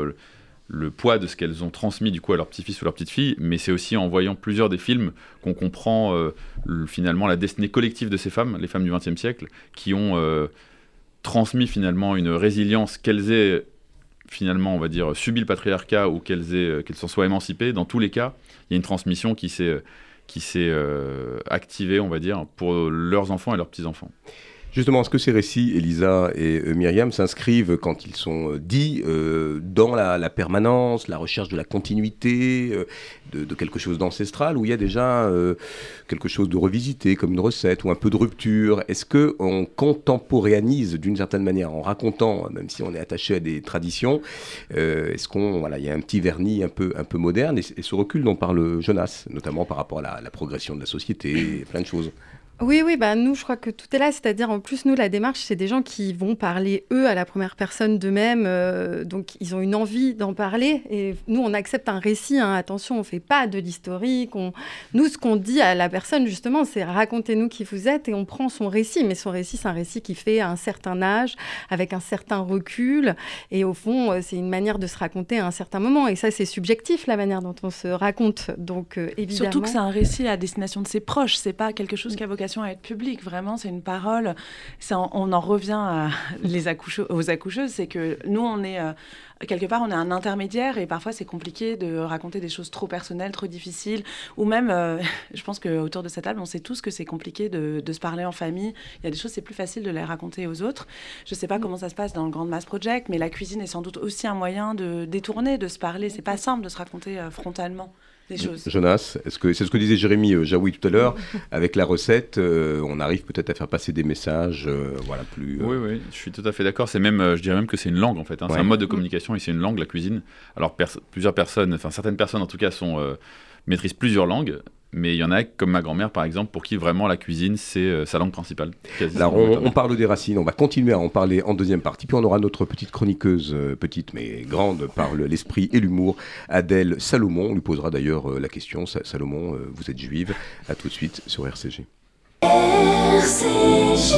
Speaker 3: le poids de ce qu'elles ont transmis du coup à leur petit-fils ou leur petite-fille, mais c'est aussi en voyant plusieurs des films qu'on comprend euh, finalement la destinée collective de ces femmes, les femmes du XXe siècle, qui ont euh, transmis finalement une résilience qu'elles aient finalement, on va dire, subi le patriarcat ou qu'elles aient, qu'elles s'en soient émancipées. Dans tous les cas, il y a une transmission qui s'est euh, activée, on va dire, pour leurs enfants et leurs petits-enfants.
Speaker 1: Justement, est-ce que ces récits, Elisa et euh, Myriam, s'inscrivent quand ils sont euh, dits euh, dans la, permanence, la recherche de la continuité, de, quelque chose d'ancestral, où il y a déjà quelque chose de revisité, comme une recette ou un peu de rupture? Est-ce qu'on contemporéanise d'une certaine manière en racontant, même si on est attaché à des traditions Est-ce qu'on voilà, il y a un petit vernis un peu un peu moderne et, ce recul dont parle Jonas, notamment par rapport à la progression de la société, plein de choses?
Speaker 4: Oui, oui, bah nous, je crois que tout est là. C'est-à-dire, en plus, nous, la démarche, c'est des gens qui vont parler, eux, à la première personne d'eux-mêmes. Euh, donc, ils ont une envie d'en parler. Et nous, on accepte un récit. Hein. Attention, on ne fait pas de l'historique. Nous, ce qu'on dit à la personne, justement, c'est racontez-nous qui vous êtes. Et on prend son récit. Mais son récit, c'est un récit qui fait à un certain âge, avec un certain recul. Et au fond, euh, c'est une manière de se raconter à un certain moment. Et ça, c'est subjectif, la manière dont on se raconte. Donc, euh, évidemment.
Speaker 2: Surtout que c'est un récit à destination de ses proches. C'est pas quelque chose qui a vocation à être public. Vraiment, c'est une parole. on en revient à les aux accoucheuses. C'est que nous, on est euh, quelque part, on est un intermédiaire et parfois c'est compliqué de raconter des choses trop personnelles, trop difficiles. Ou même, euh, je pense qu'autour de cette table, on sait tous que c'est compliqué de, se parler en famille. Il y a des choses, c'est plus facile de les raconter aux autres. Je ne sais pas comment ça se passe dans le Grand Mass Project, mais la cuisine est sans doute aussi un moyen de détourner, de se parler. C'est pas simple de se raconter euh, frontalement. Des choses.
Speaker 1: Jonas, est-ce que c'est ce que disait Jérémy euh, Jaoui tout à l'heure Avec la recette, euh, on arrive peut-être à faire passer des messages, euh, voilà, plus.
Speaker 3: Oui, oui, je suis tout à fait d'accord. C'est même, je dirais même que c'est une langue en fait. Hein. C'est un mode de communication et c'est une langue, la cuisine. Alors plusieurs personnes, enfin certaines personnes en tout cas, sont maîtrisent plusieurs langues. Mais il y en a, comme ma grand-mère par exemple, pour qui vraiment la cuisine, c'est euh, sa langue principale.
Speaker 1: Alors on, parle des racines, on va continuer à en parler en deuxième partie, puis on aura notre petite chroniqueuse, euh, petite mais grande par l'esprit et l'humour, Adèle Salomon. On lui posera d'ailleurs euh, la question, Salomon, vous êtes juive, à tout de suite sur RCG. RCG.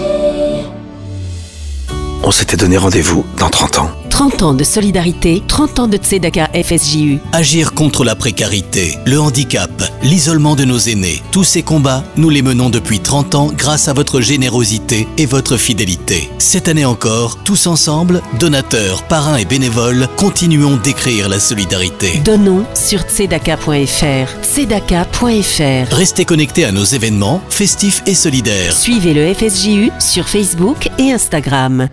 Speaker 12: On s'était donné rendez-vous dans 30 ans.
Speaker 13: 30 ans de solidarité, 30 ans de Tzedaka FSJU.
Speaker 12: Agir contre la précarité, le handicap, l'isolement de nos aînés. Tous ces combats, nous les menons depuis 30 ans grâce à votre générosité et votre fidélité. Cette année encore, tous ensemble, donateurs, parrains et bénévoles, continuons d'écrire la solidarité.
Speaker 13: Donnons sur tzedaka.fr. Tzedaka.fr.
Speaker 12: Restez connectés à nos événements, festifs et solidaires.
Speaker 13: Suivez le FSJU sur Facebook et Instagram.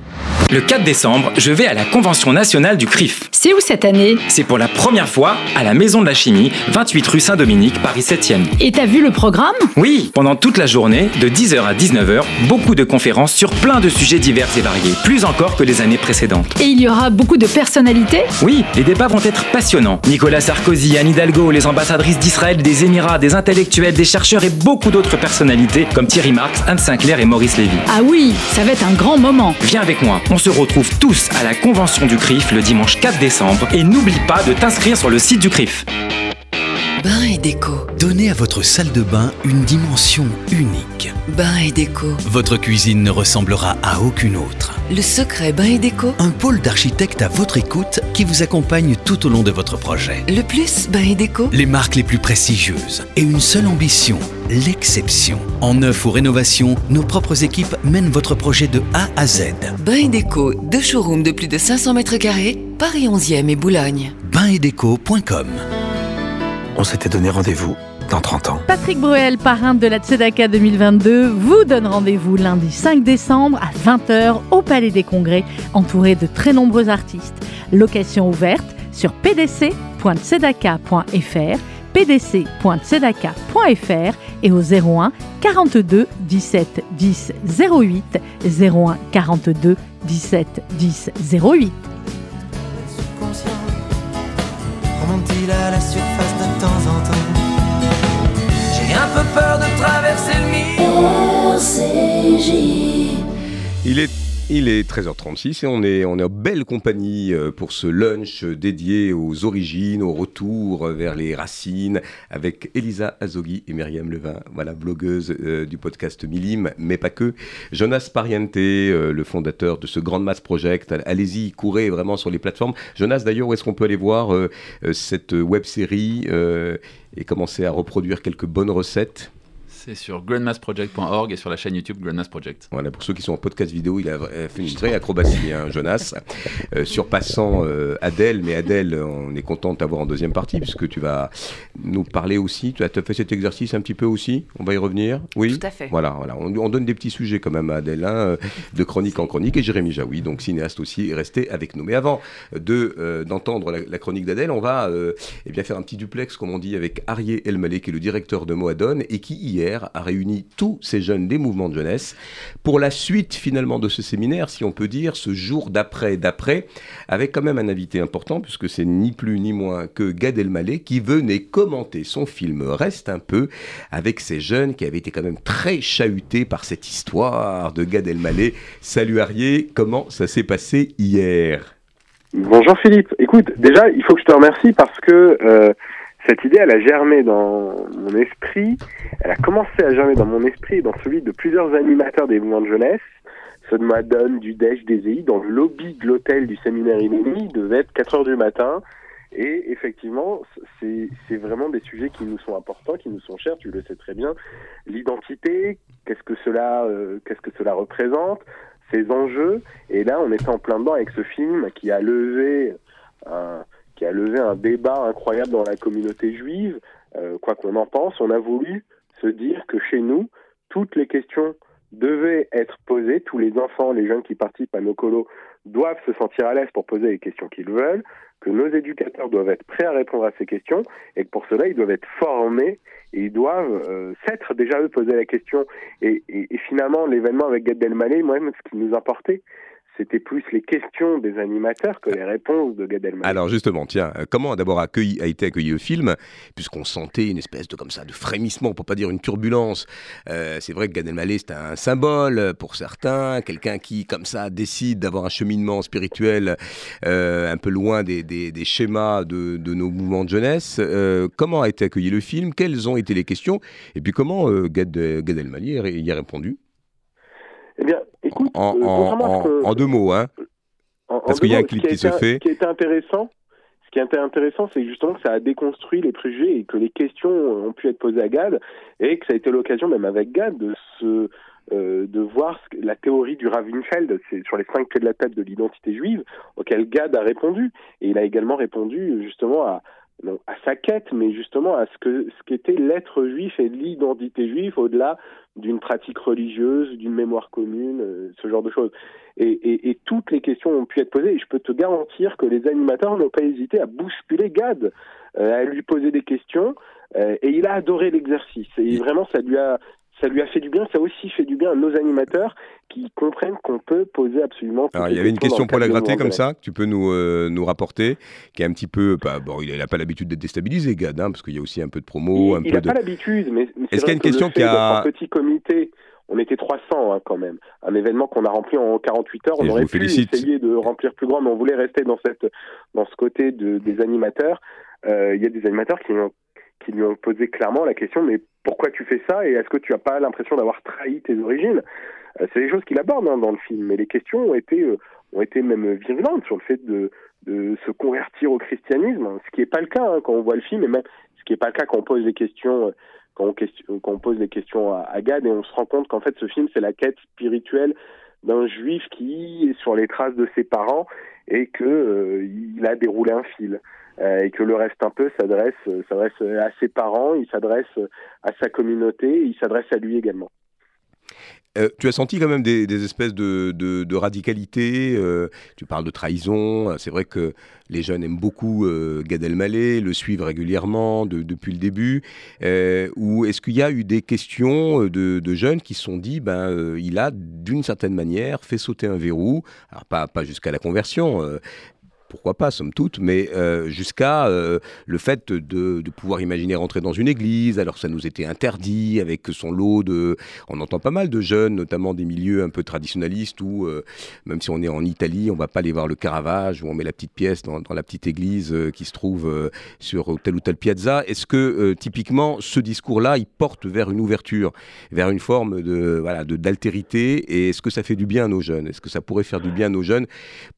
Speaker 14: Le 4 décembre, je vais à la Convention nationale du CRIF.
Speaker 15: C'est où cette année?
Speaker 14: C'est pour la première fois à la Maison de la Chimie, 28 rue Saint-Dominique, Paris 7e.
Speaker 15: Et t'as vu le programme?
Speaker 14: Oui, pendant toute la journée, de 10h à 19h, beaucoup de conférences sur plein de sujets divers et variés, plus encore que les années précédentes.
Speaker 15: Et il y aura beaucoup de personnalités?
Speaker 14: Oui, les débats vont être passionnants. Nicolas Sarkozy, Anne Hidalgo, les ambassadrices d'Israël, des Émirats, des intellectuels, des chercheurs et beaucoup d'autres personnalités comme Thierry Marx, Anne Sinclair et Maurice Lévy.
Speaker 15: Ah oui, ça va être un grand moment.
Speaker 14: Viens avec moi, on se retrouve tous à la convention du CRIF le dimanche 4 décembre et n'oublie pas de t'inscrire sur le site du CRIF.
Speaker 16: Bain et déco.
Speaker 12: Donnez à votre salle de bain une dimension unique.
Speaker 16: Bain et déco.
Speaker 12: Votre cuisine ne ressemblera à aucune autre.
Speaker 16: Le secret Bain et déco.
Speaker 12: Un pôle d'architectes à votre écoute qui vous accompagne tout au long de votre projet.
Speaker 16: Le plus Bain et déco.
Speaker 12: Les marques les plus prestigieuses et une seule ambition, l'exception. En neuf ou rénovation, nos propres équipes mènent votre projet de A à Z.
Speaker 16: Bain et déco, deux showrooms de plus de 500 mètres carrés, Paris 11e et Boulogne.
Speaker 12: Bainetdeco.com On s'était donné rendez-vous dans 30 ans.
Speaker 15: Patrick Bruel, parrain de la Tzedaka 2022, vous donne rendez-vous lundi 5 décembre à 20h au Palais des Congrès, entouré de très nombreux artistes. Location ouverte sur pdc.tzedaka.fr pdc.tzedaka.fr et au 01 42 17 10 08 01 42 17 10 08. Remonte-t-il à la surface temps en temps
Speaker 1: J'ai un peu peur de traverser le mur. Il est il est 13h36 et on est, en belle compagnie euh, pour ce lunch dédié aux origines, au retour vers les racines, avec Elisa Azogui et Myriam Levin, voilà, blogueuse euh, du podcast Milim, mais pas que. Jonas Pariente, euh, le fondateur de ce Grand Mass Project. Allez-y, courez vraiment sur les plateformes. Jonas, d'ailleurs, où est-ce qu'on peut aller voir cette web série et commencer à reproduire quelques bonnes recettes?
Speaker 3: C'est sur grandmassproject.org et sur la chaîne YouTube Grandmass Project.
Speaker 1: Voilà, pour ceux qui sont en podcast vidéo, il a fait une vraie acrobatie, hein, Jonas, euh, surpassant euh, Adèle. Mais Adèle, on est content de t'avoir en deuxième partie, puisque tu vas nous parler aussi. Tu as fait cet exercice un petit peu aussi? On va y revenir?
Speaker 2: Oui? Tout à fait.
Speaker 1: Voilà, voilà. On, donne des petits sujets quand même à Adèle, hein, euh, de chronique en chronique. Et Jérémy Jaoui, donc cinéaste aussi, restez avec nous. Mais avant de, d'entendre la, chronique d'Adèle, on va eh bien, faire un petit duplex, comme on dit, avec Arié Elmaleh, qui est le directeur de Moadone, et qui hier a réuni tous ces jeunes des mouvements de jeunesse pour la suite finalement de ce séminaire, si on peut dire, ce jour d'après d'après, avec quand même un invité important, puisque c'est ni plus ni moins que Gad Elmaleh qui venait commenter son film Reste un peu avec ces jeunes qui avaient été quand même très chahutés par cette histoire de Gad Elmaleh. Salut Arié, comment ça s'est passé hier?
Speaker 17: Bonjour Philippe. Écoute, déjà, il faut que je te remercie parce que euh, cette idée, elle a germé dans mon esprit, elle a commencé à germer dans mon esprit et dans celui de plusieurs animateurs des mouvements de jeunesse, ceux de Madone, du DEJ, des EI, dans le lobby de l'hôtel du séminaire il devait être 4 heures du matin. Et effectivement, c'est vraiment des sujets qui nous sont importants, qui nous sont chers, tu le sais très bien. L'identité, qu'est-ce que cela, euh, qu'est-ce que cela représente, ces enjeux. Et là, on était en plein dedans avec ce film qui a levé un, qui a levé un débat incroyable dans la communauté juive. Euh, quoi qu'on en pense, on a voulu se dire que chez nous, toutes les questions devait être posée. Tous les enfants, les jeunes qui participent à nos colos doivent se sentir à l'aise pour poser les questions qu'ils veulent, que nos éducateurs doivent être prêts à répondre à ces questions et que pour cela, ils doivent être formés et ils doivent euh, s'être déjà eux poser la question. Et finalement, l'événement avec Gad Elmaleh, moi-même, ce qui nous importait, c'était plus les questions des animateurs que les réponses de Gad Elmaleh.
Speaker 1: Alors justement, tiens, euh, comment d'abord a été accueilli le film Puisqu'on sentait une espèce de comme ça de frémissement, pour pas dire une turbulence. Euh, c'est vrai que Gad Elmaleh c'est un symbole pour certains, quelqu'un qui comme ça décide d'avoir un cheminement spirituel euh, un peu loin des, schémas de, nos mouvements de jeunesse. Euh, comment a été accueilli le film? Quelles ont été les questions? Et puis comment euh, Gad, Gad Elmaleh y a répondu?
Speaker 17: Eh bien, écoute,
Speaker 1: en, en deux mots, hein Parce qu'il y a un clip qui, qui se fait.
Speaker 17: Ce qui était intéressant, ce qui était intéressant, c'est justement que ça a déconstruit les préjugés et que les questions ont pu être posées à Gad et que ça a été l'occasion, même avec Gad, de se euh, de voir ce que, la théorie du Ravenfeld, sur les cinq clés de la tête de l'identité juive, auquel Gad a répondu. Et il a également répondu justement à, non, à sa quête, mais justement à ce que ce qu'était l'être juif et l'identité juive au-delà d'une pratique religieuse, d'une mémoire commune, euh, ce genre de choses. Et, et, et, toutes les questions ont pu être posées. Et je peux te garantir que les animateurs n'ont pas hésité à bousculer Gad, euh, à lui poser des questions. Euh, et il a adoré l'exercice. Et vraiment, ça lui a ça lui a fait du bien, ça aussi fait du bien à nos animateurs qui comprennent qu'on peut poser absolument.
Speaker 1: Alors, il y avait une question pour la gratter comme ça, que tu peux nous, euh, nous rapporter, qui est un petit peu. Bah, bon, il n'a pas l'habitude d'être déstabilisé, Gad, hein, parce qu'il y a aussi un peu de promo.
Speaker 17: Il,
Speaker 1: un
Speaker 17: il
Speaker 1: peu
Speaker 17: n'a
Speaker 1: de...
Speaker 17: pas l'habitude, mais. mais
Speaker 1: Est-ce qu'il y a une question qui a.
Speaker 17: Un petit comité. On était 300 hein, quand même. Un événement qu'on a rempli en 48 heures. On
Speaker 1: Et
Speaker 17: aurait pu
Speaker 1: félicite.
Speaker 17: essayer de remplir plus grand, mais on voulait rester dans, cette, dans ce côté de, des animateurs. Euh, il y a des animateurs qui ont qui lui ont posé clairement la question mais pourquoi tu fais ça et est-ce que tu n'as pas l'impression d'avoir trahi tes origines euh, C'est des choses qu'il aborde hein, dans le film, mais les questions ont été euh, ont été même virulentes sur le fait de, de se convertir au christianisme, ce qui n'est pas le cas hein, quand on voit le film et même ce qui n'est pas le cas quand on pose les questions euh, quand on, question, quand on pose les questions à, Gad et on se rend compte qu'en fait ce film c'est la quête spirituelle d'un juif qui est sur les traces de ses parents et que euh, il a déroulé un fil et que le reste un peu s'adresse s'adresse à ses parents, il s'adresse à sa communauté, il s'adresse à lui également.
Speaker 1: Euh, tu as senti quand même des, espèces de, radicalité. Euh, tu parles de trahison. C'est vrai que les jeunes aiment beaucoup euh, Gad Elmaleh, le suivent régulièrement de, depuis le début. Euh, ou est-ce qu'il y a eu des questions de, jeunes qui se sont dit, ben, euh, il a d'une certaine manière fait sauter un verrou. Alors pas, pas jusqu'à la conversion, pourquoi pas, somme toute, mais euh, jusqu'à euh, le fait de, pouvoir imaginer rentrer dans une église, alors ça nous était interdit, avec son lot de... On entend pas mal de jeunes, notamment des milieux un peu traditionnalistes, où euh, même si on est en Italie, on va pas aller voir le Caravage, où on met la petite pièce dans, la petite église qui se trouve sur telle ou telle piazza. Est-ce que, typiquement, ce discours-là, il porte vers une ouverture, vers une forme de voilà d'altérité, et est-ce que ça fait du bien à nos jeunes? Est-ce que ça pourrait faire du bien à nos jeunes,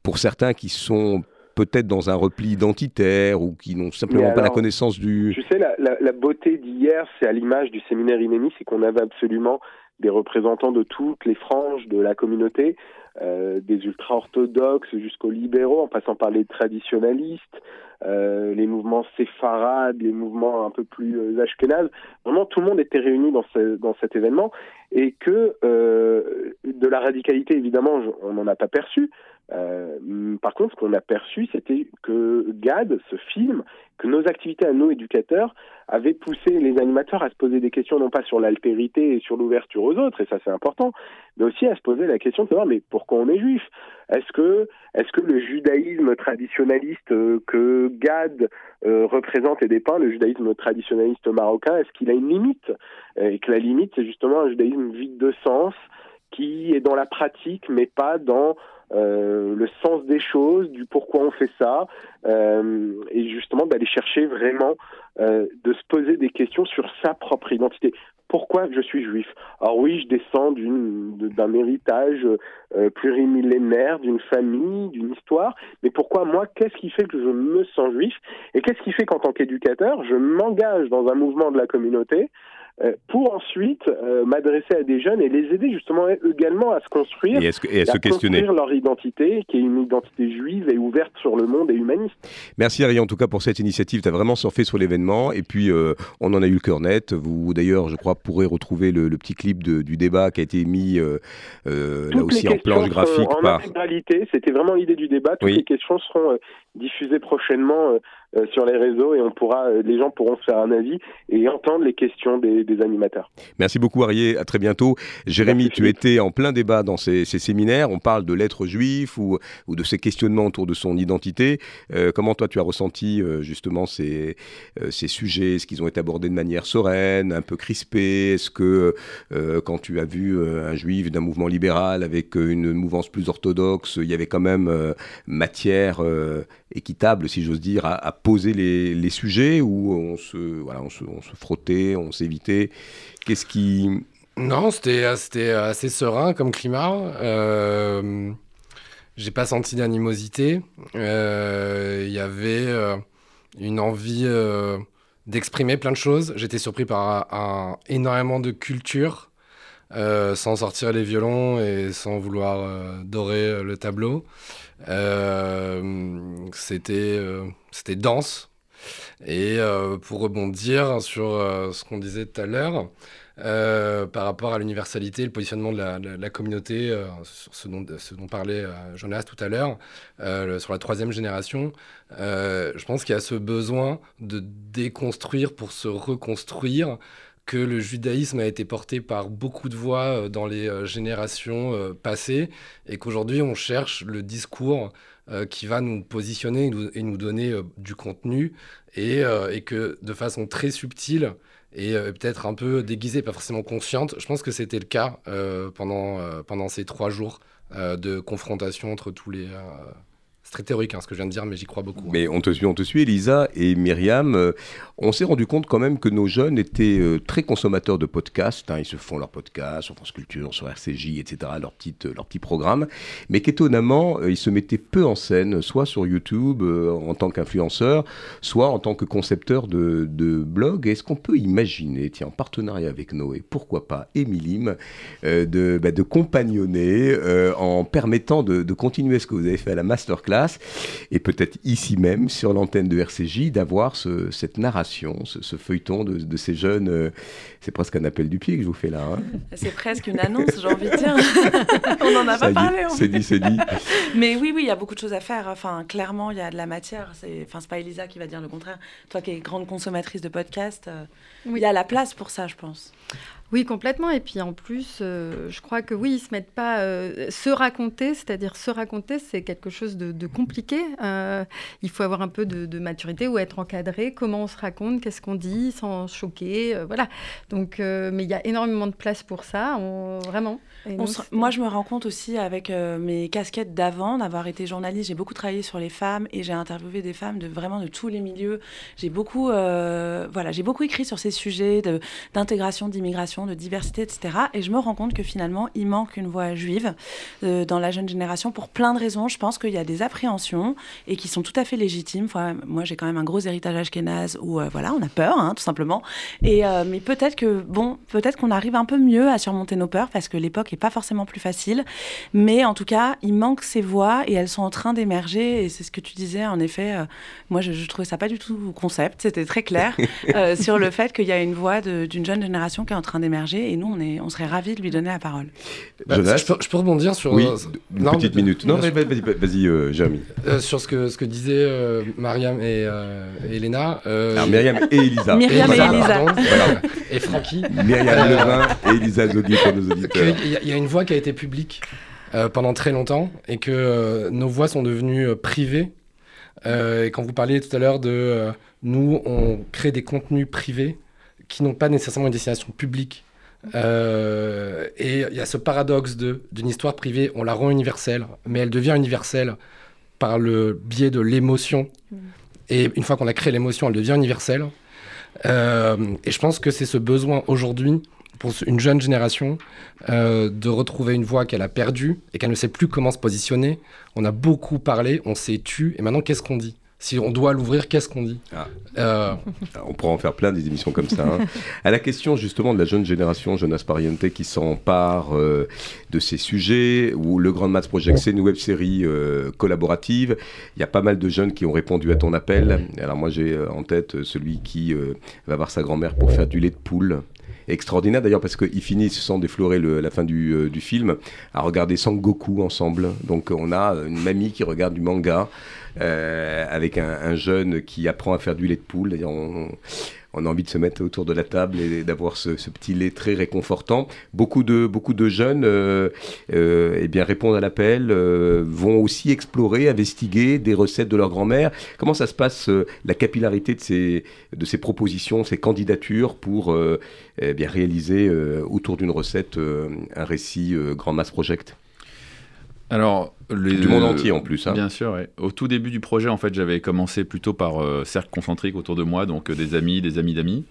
Speaker 1: pour certains qui sont peut-être dans un repli identitaire ou qui n'ont simplement alors, pas la connaissance du...
Speaker 17: Tu sais, la, la, la beauté d'hier, c'est à l'image du séminaire Inémis, c'est qu'on avait absolument des représentants de toutes les franges de la communauté, euh, des ultra-orthodoxes jusqu'aux libéraux, en passant par les traditionalistes, euh, les mouvements séfarades, les mouvements un peu plus euh, ashkénazes. Vraiment, tout le monde était réuni dans, ce, dans cet événement et que euh, de la radicalité, évidemment, on n'en a pas perçu. Euh, par contre, ce qu'on a perçu, c'était que GAD, ce film, que nos activités à nos éducateurs avaient poussé les animateurs à se poser des questions non pas sur l'altérité et sur l'ouverture aux autres, et ça c'est important, mais aussi à se poser la question de savoir mais pourquoi on est juif? Est-ce que est-ce que le judaïsme traditionnaliste euh, que GAD représente et dépeint, le judaïsme traditionnaliste marocain, est-ce qu'il a une limite? Et que la limite c'est justement un judaïsme vide de sens qui est dans la pratique mais pas dans euh, le sens des choses, du pourquoi on fait ça, euh, et justement d'aller chercher vraiment euh, de se poser des questions sur sa propre identité. Pourquoi je suis juif? Alors oui, je descends d'un héritage euh, plurimillénaire, d'une famille, d'une histoire, mais pourquoi moi Qu'est-ce qui fait que je me sens juif? Et qu'est-ce qui fait qu'en tant qu'éducateur, je m'engage dans un mouvement de la communauté euh, pour ensuite euh, m'adresser à des jeunes et les aider justement également à se construire
Speaker 1: et, à se questionner
Speaker 17: construire leur identité, qui est une identité juive et ouverte sur le monde et humaniste.
Speaker 1: Merci Harry en tout cas pour cette initiative. Tu as vraiment surfé sur l'événement et puis euh, on en a eu le cœur net. Vous d'ailleurs, je crois, pourrez retrouver le, petit clip du débat qui a été mis là aussi en planche graphique.
Speaker 17: En
Speaker 1: par...
Speaker 17: intégralité, c'était vraiment l'idée du débat. Toutes les questions seront diffusées prochainement euh, sur les réseaux et on pourra, euh, les gens pourront se faire un avis et entendre les questions des, animateurs.
Speaker 1: Merci beaucoup Arié, à très bientôt. Jérémy, tu étais en plein débat dans ces, séminaires, on parle de l'être juif ou, ou, de ces questionnements autour de son identité. Euh, comment toi tu as ressenti justement ces, ces sujets? Est-ce qu'ils ont été abordés de manière sereine, un peu crispée Est-ce que quand tu as vu un juif d'un mouvement libéral avec une mouvance plus orthodoxe, il y avait quand même matière équitable, si j'ose dire, à, poser les, sujets où on se, voilà, on se, on frottait, on s'évitait? Qu'est-ce qui...
Speaker 5: Non, c'était assez serein comme climat. Euh, J'ai pas senti d'animosité. Il euh, y avait euh, une envie euh, d'exprimer plein de choses. J'étais surpris par un, énormément de culture. Sans sortir les violons et sans vouloir dorer le tableau. Euh, c'était euh, c'était dense. Et euh, pour rebondir sur ce qu'on disait tout à l'heure, par rapport à l'universalité, le positionnement de la, communauté, sur ce dont parlait Jonas tout à l'heure, sur la troisième génération, je pense qu'il y a ce besoin de déconstruire pour se reconstruire que le judaïsme a été porté par beaucoup de voix euh, dans les euh, générations euh, passées et qu'aujourd'hui on cherche le discours qui va nous positionner et nous, donner du contenu et, que de façon très subtile et peut-être un peu déguisée, pas forcément consciente, je pense que c'était le cas pendant, pendant ces trois jours de confrontation entre tous les très théorique hein, ce que je viens de dire, mais j'y crois beaucoup.
Speaker 1: Mais on te suit, on te suit, Elisa et Myriam. Euh, on s'est rendu compte quand même que nos jeunes étaient euh, très consommateurs de podcasts. Hein. ils se font leurs podcasts sur France Culture, sur RCJ, etc., leurs petites, leur petits programmes. Mais qu'étonnamment, euh, ils se mettaient peu en scène, soit sur YouTube en tant qu'influenceurs, soit en tant que concepteurs de, de blogs. Est-ce qu'on peut imaginer, tiens, en partenariat avec Noé, pourquoi pas Emilim, de, bah, compagnonner en permettant de continuer ce que vous avez fait à la masterclass et peut-être ici même, sur l'antenne de RCJ, d'avoir cette narration, ce, feuilleton de, ces jeunes. Euh, c'est presque un appel du pied que je vous fais là. Hein.
Speaker 2: C'est presque une annonce, j'ai envie de dire. On n'en a pas parlé.
Speaker 1: C'est dit, c'est dit.
Speaker 2: Mais oui, oui, il y a beaucoup de choses à faire. Enfin, clairement, il y a de la matière. C'est, enfin, c'est pas Elisa qui va dire le contraire. Toi qui es grande consommatrice de podcasts, euh, il y a la place pour ça, je pense.
Speaker 4: Oui, complètement. Et puis en plus, euh, je crois que oui, ils se mettent pas euh, se raconter, c'est-à-dire se raconter, c'est quelque chose de, compliqué. Euh, il faut avoir un peu de, maturité ou être encadré. Comment on se raconte, qu'est-ce qu'on dit, sans choquer, voilà. Donc, mais il y a énormément de place pour ça, vraiment.
Speaker 2: moi, je me rends compte aussi avec mes casquettes d'avant, d'avoir été journaliste, j'ai beaucoup travaillé sur les femmes et j'ai interviewé des femmes de vraiment de tous les milieux. J'ai beaucoup, voilà, j'ai beaucoup écrit sur ces sujets d'intégration, d'immigration de diversité, etc. Et je me rends compte que finalement, il manque une voix juive euh, dans la jeune génération pour plein de raisons. Je pense qu'il y a des appréhensions et qui sont tout à fait légitimes. moi, j'ai quand même un gros héritage ashkénaze où, euh, voilà, on a peur, hein, tout simplement. Et, euh, mais peut-être que, bon, peut-être qu'on arrive un peu mieux à surmonter nos peurs parce que l'époque n'est pas forcément plus facile. Mais en tout cas, il manque ces voix et elles sont en train d'émerger. Et c'est ce que tu disais, en effet. moi, je, je, trouvais ça pas du tout concept. C'était très clair sur le fait qu'il y a une voix d'une jeune génération qui est en train d'émerger et nous, on, est, on serait ravis de lui donner la parole.
Speaker 5: Bah, je, peux, rebondir sur.
Speaker 1: Oui, une petite minute. Non, vas-y, vas-y, euh, Jérémy.
Speaker 5: Euh, sur ce que, ce que disaient euh, Mariam et, Elena.
Speaker 1: Alors, Myriam et Elisa.
Speaker 2: Myriam et Elisa.
Speaker 5: Et Francky.
Speaker 1: Myriam Levin et Elisa Zogui pour nos auditeurs.
Speaker 5: Il y, a une voix qui a été publique pendant très longtemps et que nos voix sont devenues privées. et quand vous parliez tout à l'heure de nous, on crée des contenus privés qui n'ont pas nécessairement une destination publique. Euh, et il y a ce paradoxe d'une histoire privée, on la rend universelle, mais elle devient universelle par le biais de l'émotion. Et une fois qu'on a créé l'émotion, elle devient universelle. Euh, et je pense que c'est ce besoin aujourd'hui pour une jeune génération euh, de retrouver une voix qu'elle a perdue et qu'elle ne sait plus comment se positionner. On a beaucoup parlé, on s'est tu, et maintenant qu'est-ce qu'on dit? Si on doit l'ouvrir, qu'est-ce qu'on dit
Speaker 1: ah. euh, On pourra en faire plein des émissions comme ça. Hein. à la question justement de la jeune génération, Jonas Pariente, qui s'empare euh, de ces sujets, ou le Grand Maths Project, c'est une web série euh, collaborative. Il y a pas mal de jeunes qui ont répondu à ton appel. Alors moi j'ai en tête celui qui va voir sa grand-mère pour faire du lait de poule extraordinaire d'ailleurs parce qu'ils finissent sans déflorer la fin du, du, film à regarder Sangoku ensemble. Donc on a une mamie qui regarde du manga euh, avec un, jeune qui apprend à faire du lait de poule. On, on a envie de se mettre autour de la table et d'avoir ce, petit lait très réconfortant. Beaucoup de, beaucoup de jeunes euh, euh, eh bien, répondent à l'appel, vont aussi explorer, investiguer des recettes de leur grand-mère. Comment ça se passe, la capillarité de ces, de ces propositions, ces candidatures pour eh bien, réaliser autour d'une recette un récit Grand Mass Project?
Speaker 3: Alors,
Speaker 1: du monde entier en plus. Hein.
Speaker 3: Bien sûr. Au tout début du projet, en fait, j'avais commencé plutôt par euh, cercle concentrique autour de moi, donc euh, des amis, des amis d'amis.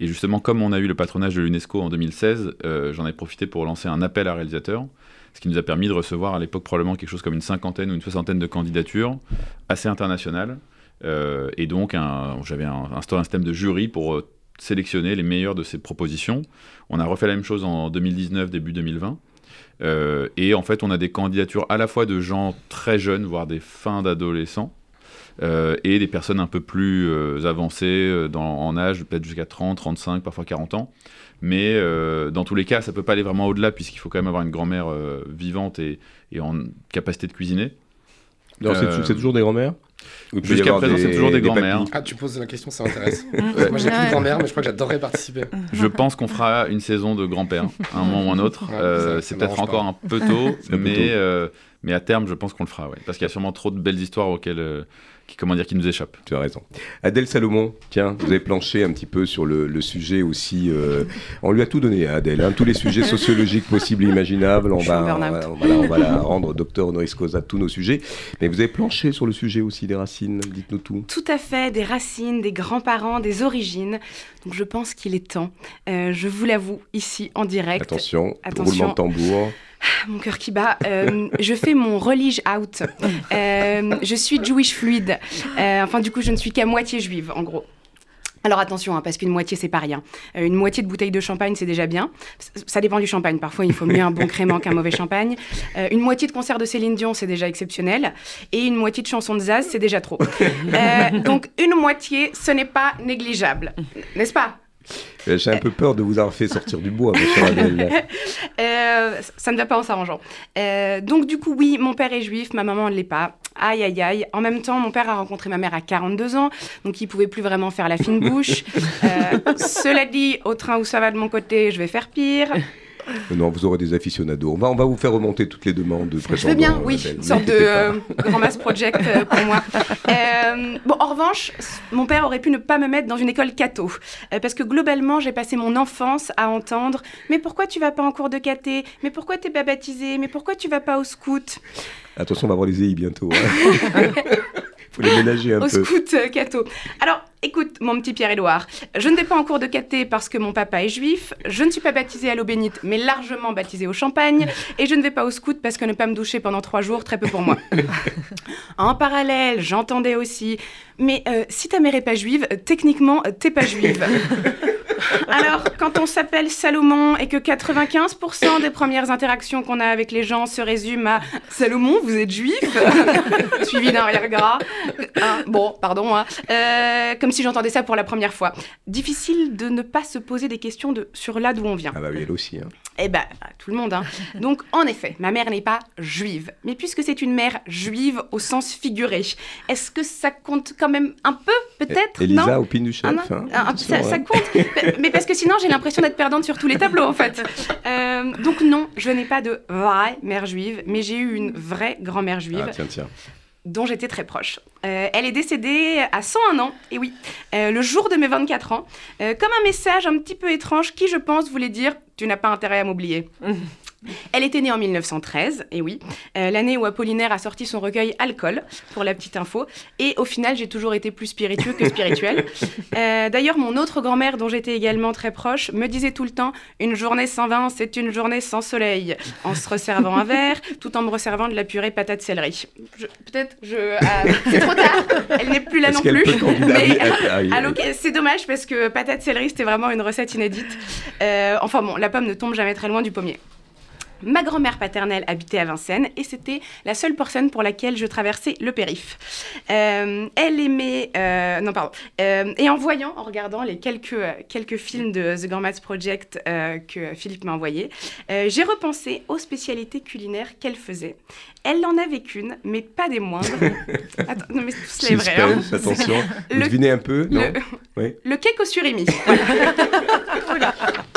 Speaker 3: Et justement, comme on a eu le patronage de l'UNESCO en 2016, euh, j'en ai profité pour lancer un appel à réalisateurs, ce qui nous a permis de recevoir à l'époque probablement quelque chose comme une cinquantaine ou une soixantaine de candidatures assez internationales. et donc, j'avais instauré un système de jury pour sélectionner les meilleures de ces propositions. On a refait la même chose en 2019, début 2020. Euh, et en fait, on a des candidatures à la fois de gens très jeunes, voire des fins d'adolescents, euh, et des personnes un peu plus euh, avancées en âge, peut-être jusqu'à 30, 35, parfois 40 ans. Mais dans tous les cas, ça ne peut pas aller vraiment au-delà, puisqu'il faut quand même avoir une grand-mère vivante et, en capacité de cuisiner.
Speaker 1: c'est toujours des grand-mères
Speaker 3: Jusqu'à présent, c'est toujours des, grands-mères.
Speaker 5: Ah, tu poses la question, ça m'intéresse. Moi, j'ai plus de grand-mère, mais je crois que j'adorerais participer.
Speaker 3: Je pense qu'on fera une saison de grand-père, un moment ou un autre. Euh, c'est peut-être encore un peu tôt, mais, euh, mais à terme, je pense qu'on le fera, ouais. parce qu'il y a sûrement trop de belles histoires auxquelles, euh, qui, comment dire, qui nous échappent.
Speaker 1: Tu as raison. Adèle Salomon, tiens, vous avez planché un petit peu sur le, sujet aussi. Euh, on lui a tout donné à Adèle, hein, tous les sujets sociologiques possibles et imaginables. On va, on, va, la rendre docteur honoris causa de tous nos sujets. Mais vous avez planché sur le sujet aussi des racines, dites-nous tout.
Speaker 18: Tout à fait, des racines, des grands-parents, des origines. Donc je pense qu'il est temps. Euh, je vous l'avoue ici en direct.
Speaker 1: Attention, Attention. roulement de tambour.
Speaker 18: Mon cœur qui bat. Euh, je fais mon religion out. Euh, je suis Jewish fluide. Enfin, du coup, je ne suis qu'à moitié juive, en gros. Alors attention, hein, parce qu'une moitié, c'est pas rien. une moitié de bouteille de champagne, c'est déjà bien. Ça dépend du champagne. Parfois, il faut mieux un bon crément qu'un mauvais champagne. une moitié de concert de Céline Dion, c'est déjà exceptionnel. Et une moitié de chanson de Zaz, c'est déjà trop. donc, une moitié, ce n'est pas négligeable. N'est-ce pas?
Speaker 1: euh, j'ai un peu peur de vous avoir fait sortir du bois,
Speaker 18: euh, ça ne va pas en s'arrangeant. Euh, donc, du coup, oui, mon père est juif, ma maman ne l'est pas. Aïe, aïe, aïe. En même temps, mon père a rencontré ma mère à 42 ans, donc il pouvait plus vraiment faire la fine bouche. Euh, cela dit, au train où ça va de mon côté, je vais faire pire.
Speaker 1: Non, vous aurez des aficionados. On va, on va vous faire remonter toutes les demandes de
Speaker 18: Je veux bien, oui, une sorte de euh, grand mass project euh, pour moi. Euh, bon, en revanche, mon père aurait pu ne pas me mettre dans une école catho, parce que globalement, j'ai passé mon enfance à entendre « Mais pourquoi tu vas pas en cours de caté Mais pourquoi t'es pas baptisé? Mais pourquoi tu vas pas au scout ?»
Speaker 1: Attention, on va voir les EI bientôt. Hein. faut les ménager un
Speaker 18: Au
Speaker 1: peu.
Speaker 18: Au scout catho. Alors, Écoute, mon petit Pierre-Édouard, je ne vais pas en cours de caté parce que mon papa est juif, je ne suis pas baptisée à l'eau bénite, mais largement baptisée au champagne, et je ne vais pas au scout parce que ne pas me doucher pendant trois jours, très peu pour moi. en parallèle, j'entendais aussi, mais euh, si ta mère est pas juive, techniquement, t'es pas juive. Alors, quand on s'appelle Salomon et que 95% des premières interactions qu'on a avec les gens se résument à Salomon, vous êtes juif Suivi d'un rire gras. bon, pardon. Hein. Euh, comme si j'entendais ça pour la première fois. Difficile de ne pas se poser des questions de, sur là d'où on vient.
Speaker 1: Ah bah oui, elle aussi. Hein.
Speaker 18: Eh ben, tout le monde. Hein. Donc, en effet, ma mère n'est pas juive. Mais puisque c'est une mère juive au sens figuré, est-ce que ça compte quand même un peu, peut-être?
Speaker 1: Elisa, opine du chef.
Speaker 18: Ah, hein, ça, ça, compte. mais parce que sinon, j'ai l'impression d'être perdante sur tous les tableaux, en fait. Euh, donc, non, je n'ai pas de vraie mère juive, mais j'ai eu une vraie grand-mère juive.
Speaker 1: Ah, tiens, tiens
Speaker 18: dont j'étais très proche. Euh, elle est décédée à 101 ans, et oui, euh, le jour de mes 24 ans, euh, comme un message un petit peu étrange qui, je pense, voulait dire Tu n'as pas intérêt à m'oublier. Elle était née en 1913, et oui, euh, l'année où Apollinaire a sorti son recueil Alcool, pour la petite info. Et au final, j'ai toujours été plus spiritueux que spirituel. Euh, D'ailleurs, mon autre grand-mère, dont j'étais également très proche, me disait tout le temps Une journée sans vin, c'est une journée sans soleil, en se resservant un verre, tout en me resservant de la purée patate céleri. Je- Peut-être, je. ah, c'est trop tard, elle n'est plus là non plus. mais-
Speaker 1: Ah,
Speaker 18: c'est dommage parce que patate céleri, c'était vraiment une recette inédite. Euh, enfin bon, la pomme ne tombe jamais très loin du pommier. Ma grand-mère paternelle habitait à Vincennes et c'était la seule personne pour laquelle je traversais le périph. Euh, elle aimait... euh, non, pardon. Euh, et en voyant, en regardant les quelques, quelques films de The Gourmets Project que Philippe m'a envoyés, euh, j'ai repensé aux spécialités culinaires qu'elle faisait. Elle n'en avait qu'une, mais pas des moindres. Attends, non mais tout cela est vrai. hein.
Speaker 1: Attention. Vous
Speaker 18: Le-
Speaker 1: devinez un peu, non
Speaker 18: le-
Speaker 1: Oui.
Speaker 18: Le cake au surimi. Voilà.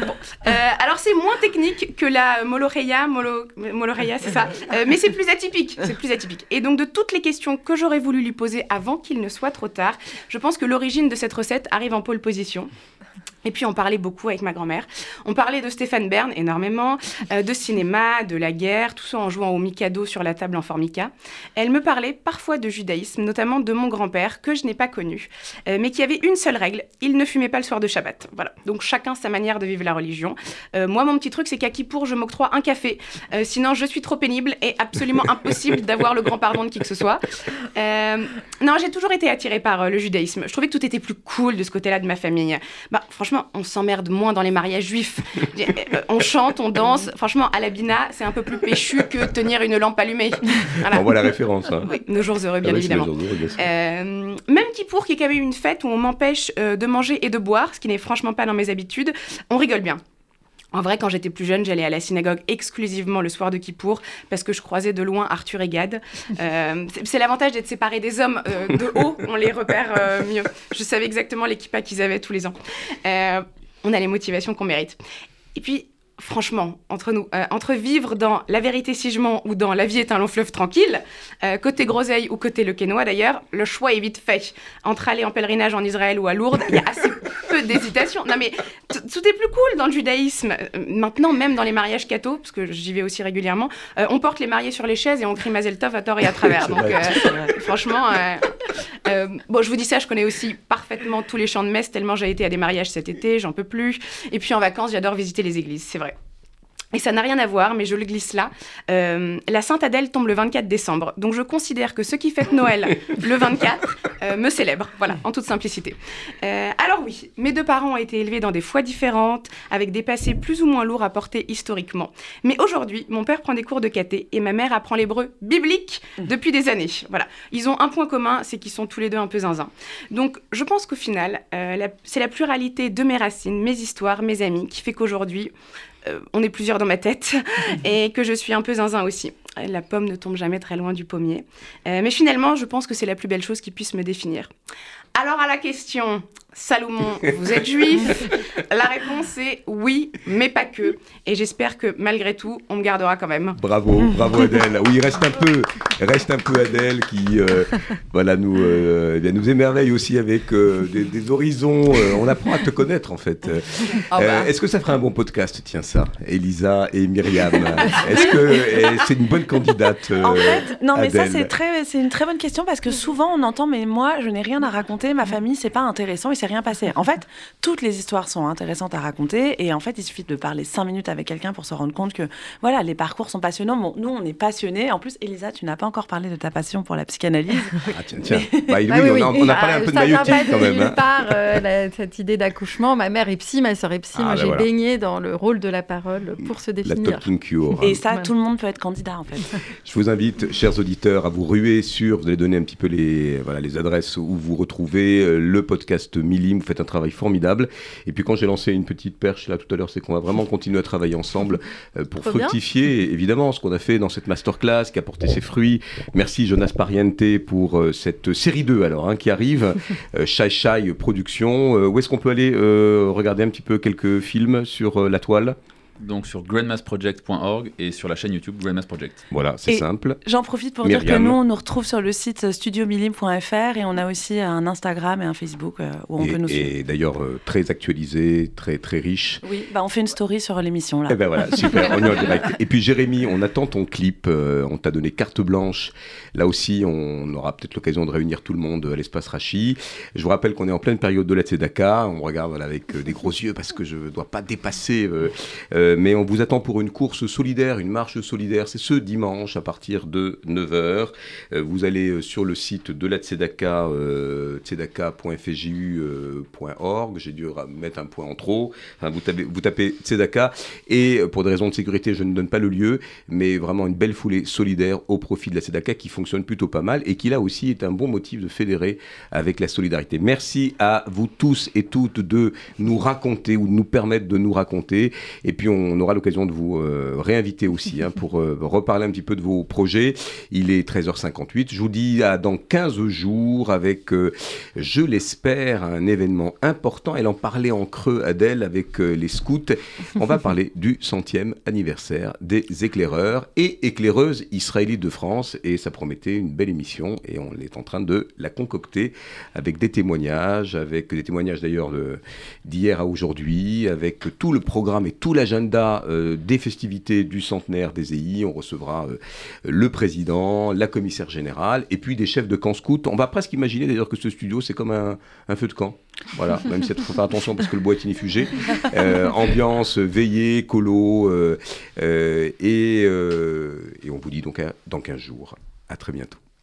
Speaker 18: Bon. Euh, alors c'est moins technique que la moloreia, molo, moloreia, c'est ça, Euh, mais c'est plus atypique, c'est plus atypique. Et donc de toutes les questions que j'aurais voulu lui poser avant qu'il ne soit trop tard, je pense que l'origine de cette recette arrive en pole position. Et puis on parlait beaucoup avec ma grand-mère. On parlait de Stéphane Bern énormément, euh, de cinéma, de la guerre, tout ça en jouant au Mikado sur la table en formica. Elle me parlait parfois de judaïsme, notamment de mon grand-père que je n'ai pas connu, euh, mais qui avait une seule règle il ne fumait pas le soir de Shabbat. Voilà. Donc chacun sa manière de vivre la religion. Euh, moi, mon petit truc, c'est qu'à Kippour, je m'octroie un café. Sinon, je suis trop pénible et absolument impossible d'avoir le grand pardon de qui que ce soit. Non, j'ai toujours été attirée par le judaïsme. Je trouvais que tout était plus cool de ce côté-là de ma famille. Bah, franchement, on s'emmerde moins dans les mariages juifs. Euh, on chante, on danse. Franchement, à la Bina, c'est un peu plus péchu que tenir une lampe allumée. Voilà.
Speaker 1: On voit la référence. hein.
Speaker 18: Oui, nos jours heureux, bien
Speaker 1: Ah
Speaker 18: évidemment.
Speaker 1: heureux, bien.
Speaker 18: Euh, même Kippour, qui est quand même une fête où on m'empêche euh, de manger et de boire, ce qui n'est franchement pas dans mes habitudes, on rigole bien. En vrai, quand j'étais plus jeune, j'allais à la synagogue exclusivement le soir de Kippour parce que je croisais de loin Arthur et Gad. Euh, c'est- l'avantage d'être séparé des hommes euh, de haut, on les repère euh, mieux. Je savais exactement l'équipage qu'ils avaient tous les ans. On a les motivations qu'on mérite. Et puis, franchement, entre nous, euh, entre vivre dans La vérité si je mens ou dans La vie est un long fleuve tranquille, euh, côté groseille ou côté le Quénois d'ailleurs, le choix est vite fait. Entre aller en pèlerinage en Israël ou à Lourdes, il y a assez peu d'hésitation. Non mais tout est plus cool dans le judaïsme. Euh, Maintenant, même dans les mariages cathos, parce que j'y vais aussi régulièrement, euh, on porte les mariés sur les chaises et on crie Mazel Tov à tort et à travers. Donc euh, franchement, euh, bon, je vous dis ça, je connais aussi parfaitement tous les chants de messe, tellement j'ai été à des mariages cet été, j'en peux plus. Et puis en vacances, j'adore visiter les églises, c'est vrai. Et ça n'a rien à voir, mais je le glisse là. Euh, la Sainte Adèle tombe le 24 décembre. Donc je considère que ceux qui fêtent Noël le 24 euh, me célèbrent. Voilà, en toute simplicité. Euh, alors oui, mes deux parents ont été élevés dans des foies différentes, avec des passés plus ou moins lourds à porter historiquement. Mais aujourd'hui, mon père prend des cours de caté et ma mère apprend l'hébreu biblique depuis des années. Voilà. Ils ont un point commun, c'est qu'ils sont tous les deux un peu zinzin. Donc je pense qu'au final, c'est la pluralité de mes racines, mes histoires, mes amis, qui fait qu'aujourd'hui, euh, on est plusieurs dans ma tête et que je suis un peu zinzin aussi. La pomme ne tombe jamais très loin du pommier. Euh, mais finalement, je pense que c'est la plus belle chose qui puisse me définir. Alors à la question, Salomon, vous êtes juif? La réponse est oui, mais pas que. Et j'espère que malgré tout, on me gardera quand même.
Speaker 1: Bravo, bravo Adèle. Oui, il reste un peu, reste un peu Adèle qui, euh, voilà, nous, euh, eh bien, nous émerveille aussi avec euh, des, des horizons. euh, on apprend à te connaître en fait. Euh,
Speaker 2: Ah bah.
Speaker 1: Est-ce que ça ferait un bon podcast? Tiens ça, Elisa et Myriam. Est-ce que eh, c'est une bonne candidate euh,
Speaker 2: En fait, non, mais ça, c'est très, c'est une très bonne question parce que souvent on entend, mais moi, je n'ai rien à raconter, ma famille, c'est pas intéressant, il s'est rien passé. En fait, toutes les histoires sont intéressantes à raconter et en fait, il suffit de parler cinq minutes avec quelqu'un pour se rendre compte que, voilà, les parcours sont passionnants. Bon, nous, on est passionnés. En plus, Elisa, tu n'as pas encore parlé de ta passion pour la psychanalyse.
Speaker 1: Ah, tiens, tiens. Bah, oui,
Speaker 4: Ah
Speaker 1: on, a, on a parlé un peu de maïotique quand
Speaker 4: de
Speaker 1: même. hein.
Speaker 4: part, euh, la- cette idée d'accouchement. Ma mère est psy, ma sœur est psy.
Speaker 1: Ah,
Speaker 4: Moi,
Speaker 1: bah
Speaker 4: j'ai
Speaker 1: voilà.
Speaker 4: baigné dans le rôle de la parole pour se
Speaker 1: La
Speaker 4: définir.
Speaker 1: talking cure.
Speaker 2: Et ça, tout le monde peut être candidat, en fait.
Speaker 1: Je vous invite, chers auditeurs, à vous ruer sur, vous allez donner un petit peu les, voilà, les adresses où vous retrouvez euh, le podcast Milim. Vous faites un travail formidable. Et puis quand j'ai lancé une petite perche là tout à l'heure, c'est qu'on va vraiment continuer à travailler ensemble euh, pour
Speaker 4: Trop bien.
Speaker 1: fructifier, évidemment, ce qu'on a fait dans cette masterclass qui a porté ses fruits. Merci Jonas Pariente pour euh, cette série 2 alors, hein, qui arrive. Shai Productions. Euh, où est-ce qu'on peut aller regarder un petit peu quelques films sur la toile?
Speaker 3: Donc sur grandmassproject.org et sur la chaîne YouTube Grandmass Project.
Speaker 1: Voilà, c'est simple.
Speaker 2: J'en profite pour dire que nous, on nous retrouve sur le site studiomilim.fr et on a aussi un Instagram et un Facebook euh, où on
Speaker 1: et,
Speaker 2: peut nous suivre.
Speaker 1: et d'ailleurs, euh, très actualisé, très, très riche.
Speaker 2: Oui, bah on fait une story sur l'émission là.
Speaker 1: Eh ben voilà, super, on est en direct. Et puis Jérémy, on attend ton clip, euh, on t'a donné carte blanche. Là aussi, on aura peut-être l'occasion de réunir tout le monde à l'espace Rachi. Je vous rappelle qu'on est en pleine période de la Tzedaka, on regarde voilà, avec euh, des gros yeux parce que je ne dois pas dépasser, euh, mais on vous attend pour une course solidaire, une marche solidaire. C'est ce dimanche à partir de 9h. Euh, vous allez euh, sur le site de la Tzedaka, euh. J'ai dû mettre un point en trop. Enfin, vous, tapez, vous Tzedaka et pour des raisons de sécurité, je ne donne pas le lieu, mais vraiment une belle foulée solidaire au profit de la Tzedaka qui fonctionne plutôt pas mal et qui là aussi est un bon motif de fédérer avec la solidarité. Merci à vous tous et toutes de nous raconter ou de nous permettre de nous raconter. Et puis aura l'occasion de vous euh, réinviter aussi hein, pour euh, reparler un petit peu de vos projets. Il est 13h58. Je vous dis à dans 15 jours avec, euh, je l'espère, un événement important. Elle en parlait en creux, Adèle, avec les scouts. On va parler du centième anniversaire des éclaireurs et éclaireuses israélites de France. Et ça promettait une belle émission et on est en train de la concocter avec des témoignages, avec des témoignages d'ailleurs d'hier à aujourd'hui, avec tout le programme et tout l'agenda euh, des festivités du centenaire des EI. On recevra euh, le président, la commissaire générale et puis des chefs de camp scout. On va presque imaginer d'ailleurs que ce studio c'est comme un, un feu de camp. Voilà, même si il faut faire attention parce que le bois est inifugé. Euh, ambiance veillée, colo, euh, euh, et, et on vous dit donc à- dans 15 jours. À très bientôt.